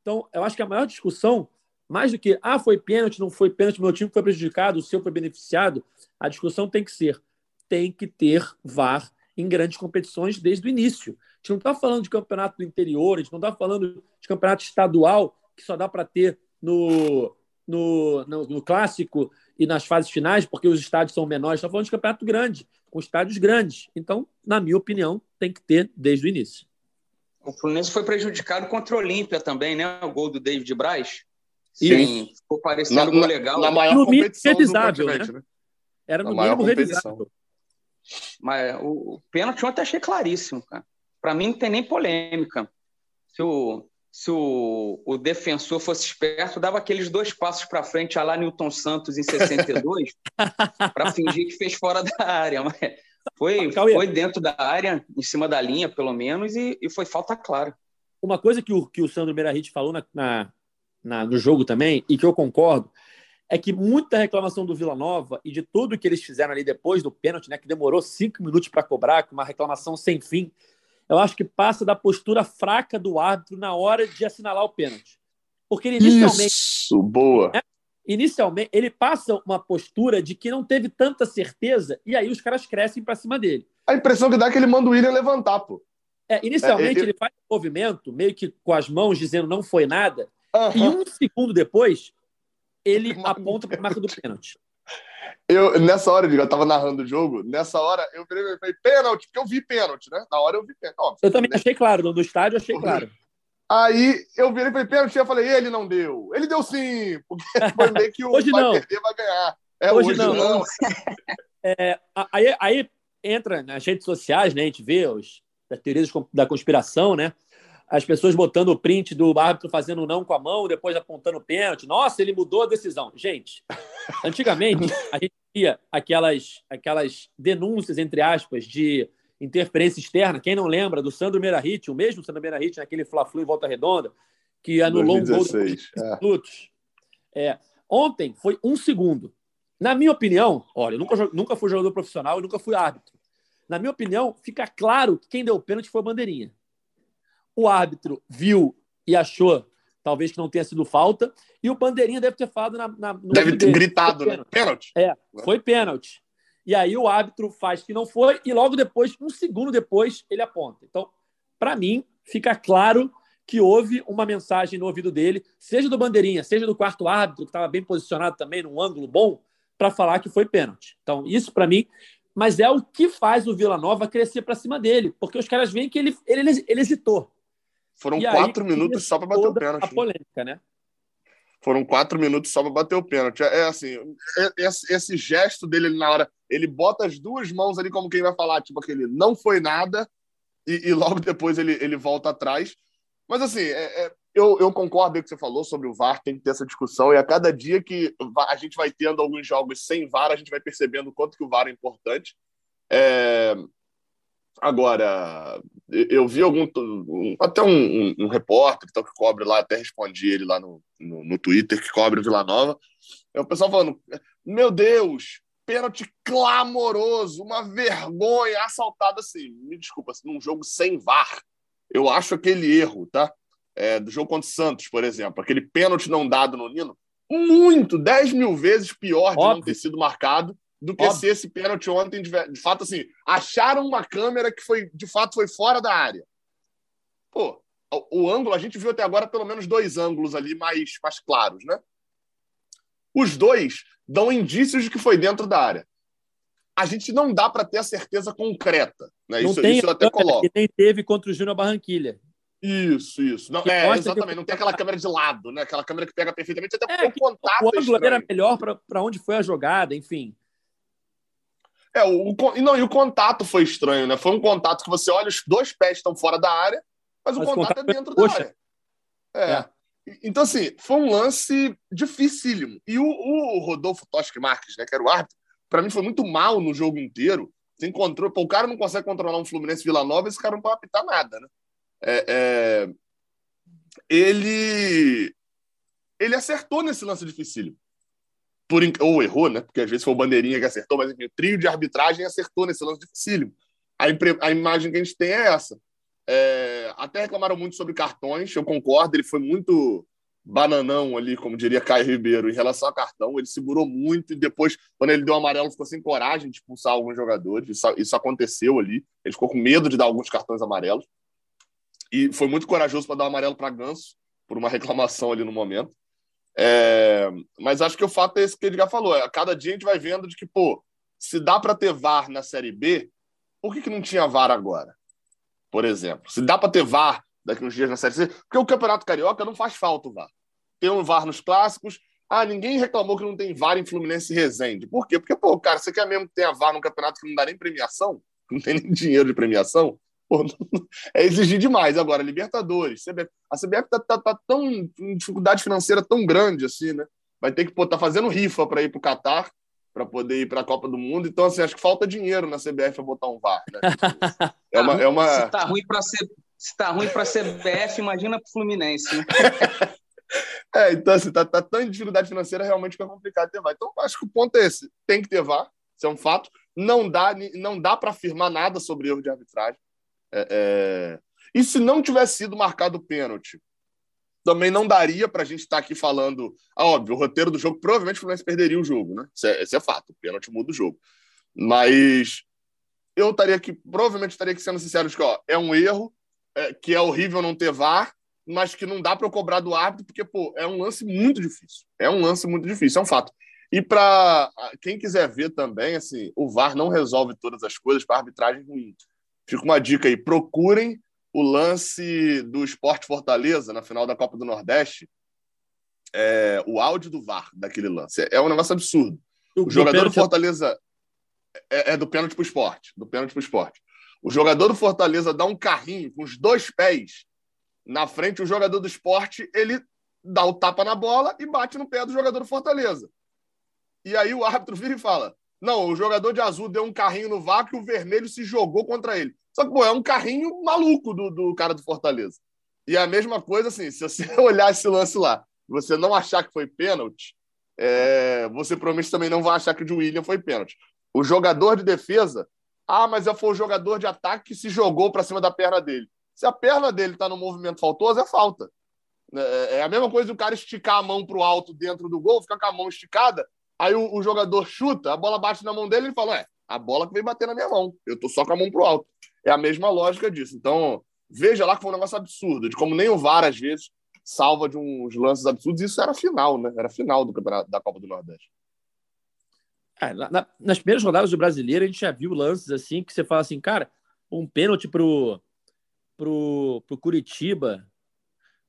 Então, eu acho que a maior discussão mais do que, ah, foi pênalti, não foi pênalti, meu time foi prejudicado, o seu foi beneficiado, a discussão tem que ser, tem que ter VAR em grandes competições desde o início. A gente não está falando de campeonato do interior, a gente não está falando de campeonato estadual, que só dá para ter no, no, no, no, clássico e nas fases finais, porque os estádios são menores. Está falando de campeonato grande, com estádios grandes. Então, na minha opinião, tem que ter desde o início. O Fluminense foi prejudicado contra o Olímpia também, né? O gol do David Braz. Sim, ficou parecendo na, legal. Na maior no competição revisável, né? né? Era no mínimo revisável. Mas o, o pênalti ontem achei claríssimo, cara. Para mim não tem nem polêmica. Se o, se o, o defensor fosse esperto, dava aqueles dois passos para frente, a lá Newton Santos em 62, para fingir que fez fora da área. Mas foi, foi dentro da área, em cima da linha, pelo menos, e, e foi falta clara. Uma coisa que o, que o Sandro Meirahit falou na, na, na, no jogo também, e que eu concordo, é que muita reclamação do Vila Nova e de tudo que eles fizeram ali depois do pênalti, né, que demorou cinco minutos para cobrar, com uma reclamação sem fim, eu acho que passa da postura fraca do árbitro na hora de assinalar o pênalti. Porque ele inicialmente. Isso, boa. Né, inicialmente, ele passa uma postura de que não teve tanta certeza, e aí os caras crescem para cima dele. A impressão que dá é que ele manda o William levantar, pô. É, inicialmente, é, ele... ele... faz um movimento, meio que com as mãos, dizendo não foi nada, uhum. e um segundo depois, ele aponta para a marca do pênalti. Eu, nessa hora, eu estava narrando o jogo, nessa hora eu virei e falei, pênalti, porque eu vi pênalti, né? Na hora eu vi pênalti. Óbvio, eu também né? achei claro, no estádio eu achei claro. Aí eu virei e falei, pênalti, eu falei, ele não deu. Ele deu sim, porque foi meio que o hoje vai não. perder, vai ganhar. É, hoje, hoje não. não. é, aí, aí entra nas redes sociais, né? A gente vê os, as teorias da conspiração, né? As pessoas botando o print do árbitro fazendo não com a mão, depois apontando o pênalti. Nossa, ele mudou a decisão. Gente, antigamente a gente via aquelas, aquelas denúncias, entre aspas, de interferência externa. Quem não lembra do Sandro Meirahit, o mesmo Sandro Meirahit naquele Fla-Flu em Volta Redonda, que anulou 2016, um gol de é. minutos. É, ontem foi um segundo. Na minha opinião, olha, eu nunca, nunca fui jogador profissional e nunca fui árbitro. Na minha opinião, fica claro que quem deu o pênalti foi a bandeirinha o árbitro viu e achou talvez que não tenha sido falta, e o Bandeirinha deve ter falado na, na no Deve ter gritado, né? Pênalti. É, foi pênalti. E aí o árbitro faz que não foi, e logo depois, um segundo depois, ele aponta. Então, para mim, fica claro que houve uma mensagem no ouvido dele, seja do Bandeirinha, seja do quarto árbitro, que estava bem posicionado também, num ângulo bom, para falar que foi pênalti. Então, isso para mim, mas é o que faz o Vila Nova crescer para cima dele, porque os caras veem que ele, ele, ele hesitou. Foram e quatro aí, minutos só para bater o pênalti. A né? polêmica, né? Foram quatro minutos só para bater o pênalti. É, é assim, é, esse gesto dele na hora, ele bota as duas mãos ali como quem vai falar, tipo aquele não foi nada, e, e logo depois ele, ele volta atrás. Mas assim, é, é, eu, eu concordo com o que você falou sobre o VAR, tem que ter essa discussão, e a cada dia que a gente vai tendo alguns jogos sem VAR, a gente vai percebendo o quanto que o VAR é importante. É, Agora, eu vi algum. Até um, um, um repórter que, tá, que cobre lá, até respondi ele lá no, no, no Twitter, que cobre o Vila Nova. É o pessoal falando: Meu Deus, pênalti clamoroso, uma vergonha, assaltada assim. Me desculpa, num jogo sem VAR, eu acho aquele erro, tá? É, do jogo contra o Santos, por exemplo, aquele pênalti não dado no Nino, muito, 10 mil vezes pior de Óbvio. não ter sido marcado do que Óbvio. se esse pênalti ontem, de, de, fato, assim, acharam uma câmera que foi, de fato, foi fora da área. Pô, o, o ângulo, a gente viu até agora pelo menos dois ângulos ali mais, mais claros, né? Os dois dão indícios de que foi dentro da área. A gente não dá para ter a certeza concreta. Né? Não isso, tem isso eu até coloco. Que nem teve contra o Júnior Barranquilha. Isso, isso. Não, é, exatamente. Que... Não tem aquela câmera de lado, né? Aquela câmera que pega perfeitamente, até é, o contato. O ângulo é era melhor para onde foi a jogada, enfim. É, o, o, não, e o contato foi estranho, né? Foi um contato que você olha, os dois pés estão fora da área, mas, mas o contato, contato é dentro da área. É. é. Então, assim, foi um lance dificílimo. E o, o Rodolfo Toschi Marques, né, que era o árbitro, para mim foi muito mal no jogo inteiro. Encontrou, pô, o cara não consegue controlar um Fluminense Vila Nova, esse cara não pode apitar nada, né? É, é... Ele ele acertou nesse lance dificílimo por, ou errou, né? Porque às vezes foi o Bandeirinha que acertou, mas enfim, o trio de arbitragem acertou nesse lance dificílimo. A, a imagem que a gente tem é essa. É, até reclamaram muito sobre cartões, eu concordo, ele foi muito bananão ali, como diria Caio Ribeiro, em relação a cartão. Ele segurou muito e depois, quando ele deu amarelo, ficou sem coragem de expulsar alguns jogadores. Isso, isso aconteceu ali. Ele ficou com medo de dar alguns cartões amarelos. E foi muito corajoso para dar um amarelo para Ganso, por uma reclamação ali no momento. É, mas acho que o fato é esse que o Edgar falou. A cada dia a gente vai vendo de que, pô, se dá para ter VAR na Série B, por que, que não tinha VAR agora? Por exemplo. Se dá para ter VAR daqui uns dias na Série C, porque o Campeonato Carioca não faz falta o VAR. Tem um VAR nos clássicos. Ah, ninguém reclamou que não tem VAR em Fluminense e Resende. Por quê? Porque, pô, cara, você quer mesmo que tenha VAR num campeonato que não dá nem premiação? Não tem nem dinheiro de premiação? Pô, é exigir demais. Agora, Libertadores, CBF, a CBF tá, tá, tá tão em dificuldade financeira tão grande assim, né? Vai ter que estar tá fazendo rifa para ir para o Catar para poder ir para a Copa do Mundo. Então, assim, acho que falta dinheiro na CBF para botar um VAR. Né? É uma, é uma... Se tá ruim para ser se tá ruim para a CBF, imagina para o Fluminense. Né? é, então, assim, tá, tá tão em dificuldade financeira, realmente que é complicado ter VAR. Então, acho que o ponto é esse: tem que ter VAR, isso é um fato. Não dá, não dá para afirmar nada sobre erro de arbitragem. É, é... E se não tivesse sido marcado o pênalti, também não daria para a gente estar tá aqui falando. Ah, óbvio, o roteiro do jogo, provavelmente o Fluminense perderia o jogo, né? Isso é, é fato. O pênalti muda o jogo. Mas eu estaria aqui, provavelmente estaria aqui sendo sincero que ó, é um erro, é, que é horrível não ter VAR, mas que não dá para cobrar do árbitro, porque pô, é um lance muito difícil. É um lance muito difícil, é um fato. E para quem quiser ver também, assim, o VAR não resolve todas as coisas para arbitragem ruim. Fica uma dica aí, procurem o lance do Esporte Fortaleza na final da Copa do Nordeste, é, o áudio do VAR daquele lance. É um negócio absurdo. O, o jogador do Fortaleza é, é, do pênalti para o esporte. Do pênalti para o esporte. O jogador do Fortaleza dá um carrinho com os dois pés na frente, o jogador do esporte ele dá o tapa na bola e bate no pé do jogador do Fortaleza. E aí o árbitro vira e fala: Não, o jogador de azul deu um carrinho no vácuo e o vermelho se jogou contra ele. Só que, pô, é um carrinho maluco do, do cara do Fortaleza. E a mesma coisa, assim, se você olhar esse lance lá você não achar que foi pênalti, é, você provavelmente também não vai achar que o de William foi pênalti. O jogador de defesa, ah, mas foi o jogador de ataque que se jogou para cima da perna dele. Se a perna dele está no movimento faltoso, é falta. É, é a mesma coisa do cara esticar a mão para o alto dentro do gol, ficar com a mão esticada, aí o, o, jogador chuta, a bola bate na mão dele e ele fala: é, a bola que veio bater na minha mão, eu tô só com a mão para o alto. É a mesma lógica disso. Então, veja lá que foi um negócio absurdo, de como nem o VAR, às vezes, salva de uns lances absurdos. Isso era final, né? Era final do campeonato da Copa do Nordeste. É, na, nas primeiras rodadas do brasileiro, a gente já viu lances assim que você fala assim, cara, um pênalti pro, pro, pro Curitiba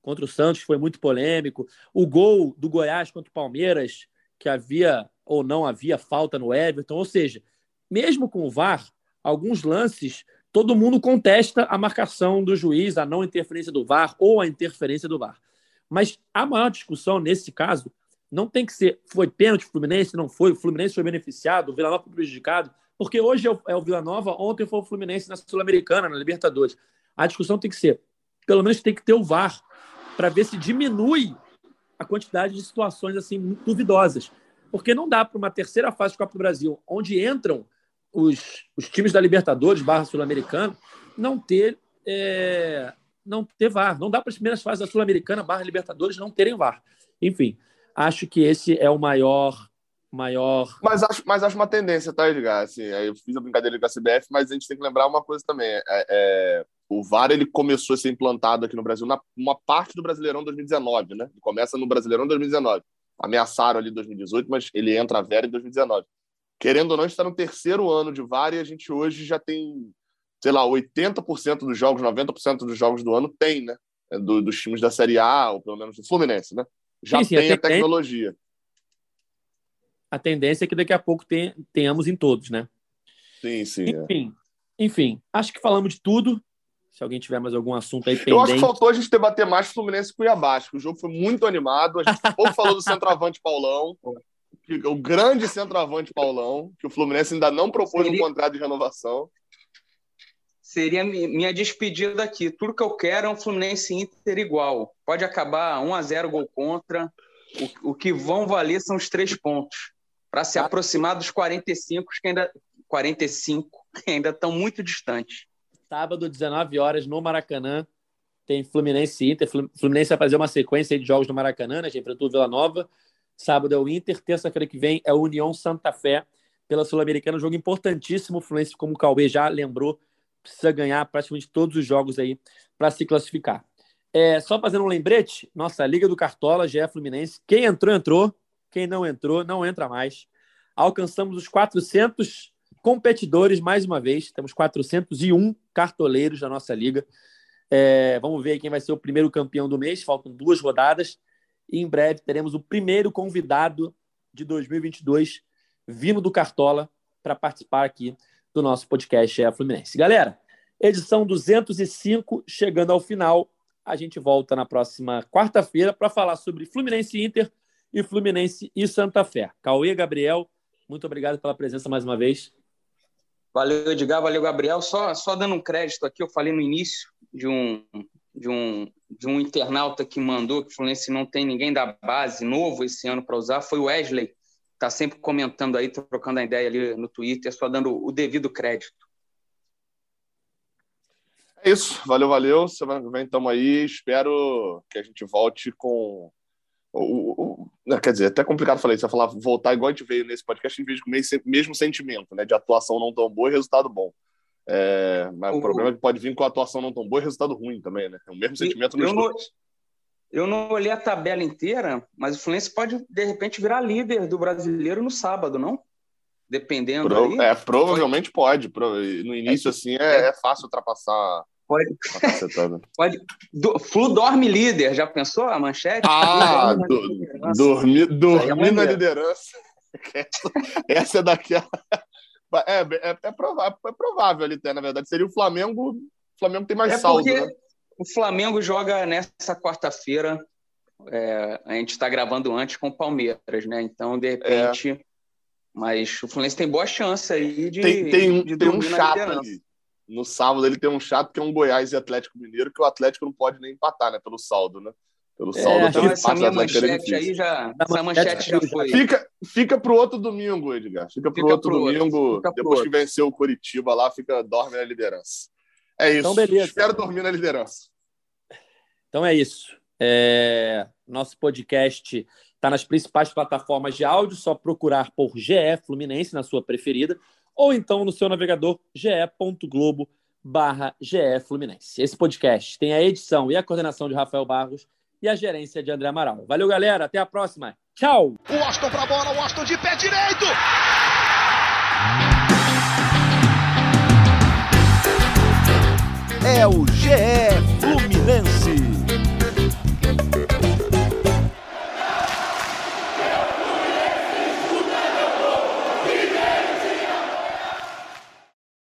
contra o Santos foi muito polêmico. O gol do Goiás contra o Palmeiras, que havia ou não havia falta no Everton. Ou seja, mesmo com o VAR, alguns lances todo mundo contesta a marcação do juiz, a não interferência do VAR ou a interferência do VAR. Mas a maior discussão nesse caso não tem que ser foi pênalti Fluminense, não foi, o Fluminense foi beneficiado, o Vila Nova foi prejudicado, porque hoje é o, é o Vila Nova, ontem foi o Fluminense na Sul-Americana, na Libertadores. A discussão tem que ser, pelo menos tem que ter o VAR para ver se diminui a quantidade de situações assim duvidosas. Porque não dá para uma terceira fase de Copa do Brasil, onde entram os, os times da Libertadores barra Sul-Americana não ter é, não ter VAR. Não dá para as primeiras fases da Sul-Americana barra Libertadores não terem VAR. Enfim, acho que esse é o maior maior. Mas acho, mas acho uma tendência, tá, Edgar? Assim, eu fiz a brincadeira com a CBF, mas a gente tem que lembrar uma coisa também. É, é, o VAR ele começou a ser implantado aqui no Brasil na uma parte do Brasileirão 2019, né? Ele começa no Brasileirão 2019. Ameaçaram ali 2018, mas ele entra a vera em 2019 querendo ou não, está no terceiro ano de VAR e a gente hoje já tem, sei lá, 80% dos jogos, 90% dos jogos do ano tem, né? É do, dos times da Série A, ou pelo menos do Fluminense, né? Já sim, sim, tem a, a tecnologia. A tendência é que daqui a pouco tenhamos em todos, né? Sim, sim. É. Enfim, é. enfim, acho que falamos de tudo. Se alguém tiver mais algum assunto aí pendente. Eu acho que faltou a gente debater mais Fluminense e Cuiabá. Acho que o jogo foi muito animado. A gente pouco falou do centroavante Paulão o grande centroavante Paulão, que o Fluminense ainda não propôs Seria... um contrato de renovação. Seria minha despedida aqui. Tudo que eu quero é um Fluminense Inter igual. Pode acabar 1 a 0 gol contra. O, o que vão valer são os três pontos. Para se aproximar dos 45 que ainda 45 que ainda estão muito distantes. Sábado, 19 horas, no Maracanã, tem Fluminense Inter. Fluminense vai fazer uma sequência de jogos no Maracanã, né? Já enfrentou Vila Nova. Sábado é o Inter, terça-feira que vem é o União Santa Fé pela Sul-Americana, um jogo importantíssimo. O Fluminense, como o Cauê já lembrou, precisa ganhar praticamente todos os jogos aí para se classificar. É, só fazendo um lembrete, nossa Liga do Cartola é Fluminense. Quem entrou, entrou. Quem não entrou, não entra mais. Alcançamos os 400 competidores mais uma vez. Temos 401 cartoleiros na nossa liga. É, vamos ver quem vai ser o primeiro campeão do mês. Faltam duas rodadas. E em breve teremos o primeiro convidado de 2022 vindo do Cartola para participar aqui do nosso podcast é Fluminense. Galera, Edição 205, chegando ao final. A gente volta na próxima quarta-feira para falar sobre Fluminense Inter e Fluminense e Santa Fé. Cauê, Gabriel, muito obrigado pela presença mais uma vez. Valeu, Edgar, valeu, Gabriel. Só, só dando um crédito aqui, eu falei no início de um, de um, de um internauta que mandou que o Fluminense não tem ninguém da base novo esse ano para usar, foi o Wesley. Está sempre comentando aí, trocando a ideia ali no Twitter, só dando o devido crédito. É isso, valeu, valeu. Semana que vem estamos aí. Espero que a gente volte com. O, o, quer dizer, é até complicado falar isso. Falar voltar igual a gente veio nesse podcast, em vez de com o mesmo sentimento, né? De atuação não tão boa e resultado bom. É, mas o, o problema é que pode vir com a atuação não tão boa e resultado ruim também, né? É o mesmo sentimento nos eu não, eu não olhei a tabela inteira, mas o Fluminense pode, de repente, virar líder do brasileiro no sábado, não? Dependendo. Pro, é, provavelmente pode. pode. No início, é, assim, é, é fácil ultrapassar Pode. Pode. Do, Flu dorme líder, já pensou a manchete? Ah, do, dormir, dormir na liderança. Essa é daquela. É, é, é, provável, é provável ali, na verdade. Seria o Flamengo. O Flamengo tem mais é saldo. Né? O Flamengo joga nessa quarta-feira. É, a gente está gravando antes com o Palmeiras, né? Então, de repente. É. Mas o Fluminense tem boa chance aí de. Tem, tem um, de tem um chato ali no sábado ele tem um chato que é um Goiás e Atlético Mineiro, que o Atlético não pode nem empatar, né? Pelo saldo, né? Pelo é, saldo então essa minha manchete aí já, essa manchete já foi. Fica, fica pro outro domingo, Edgar. Fica pro fica outro pro domingo. Outro. depois que venceu o Curitiba lá, fica, dorme na liderança. É isso. Então, beleza. Espero dormir na liderança. Então é isso. É... Nosso podcast está nas principais plataformas de áudio, só procurar por GE Fluminense na sua preferida ou então no seu navegador ge.globo barra Fluminense. Esse podcast tem a edição e a coordenação de Rafael Barros e a gerência de André Amaral. Valeu, galera. Até a próxima. Tchau. O Austin pra bola, o Austin de pé direito. É o GE Fluminense.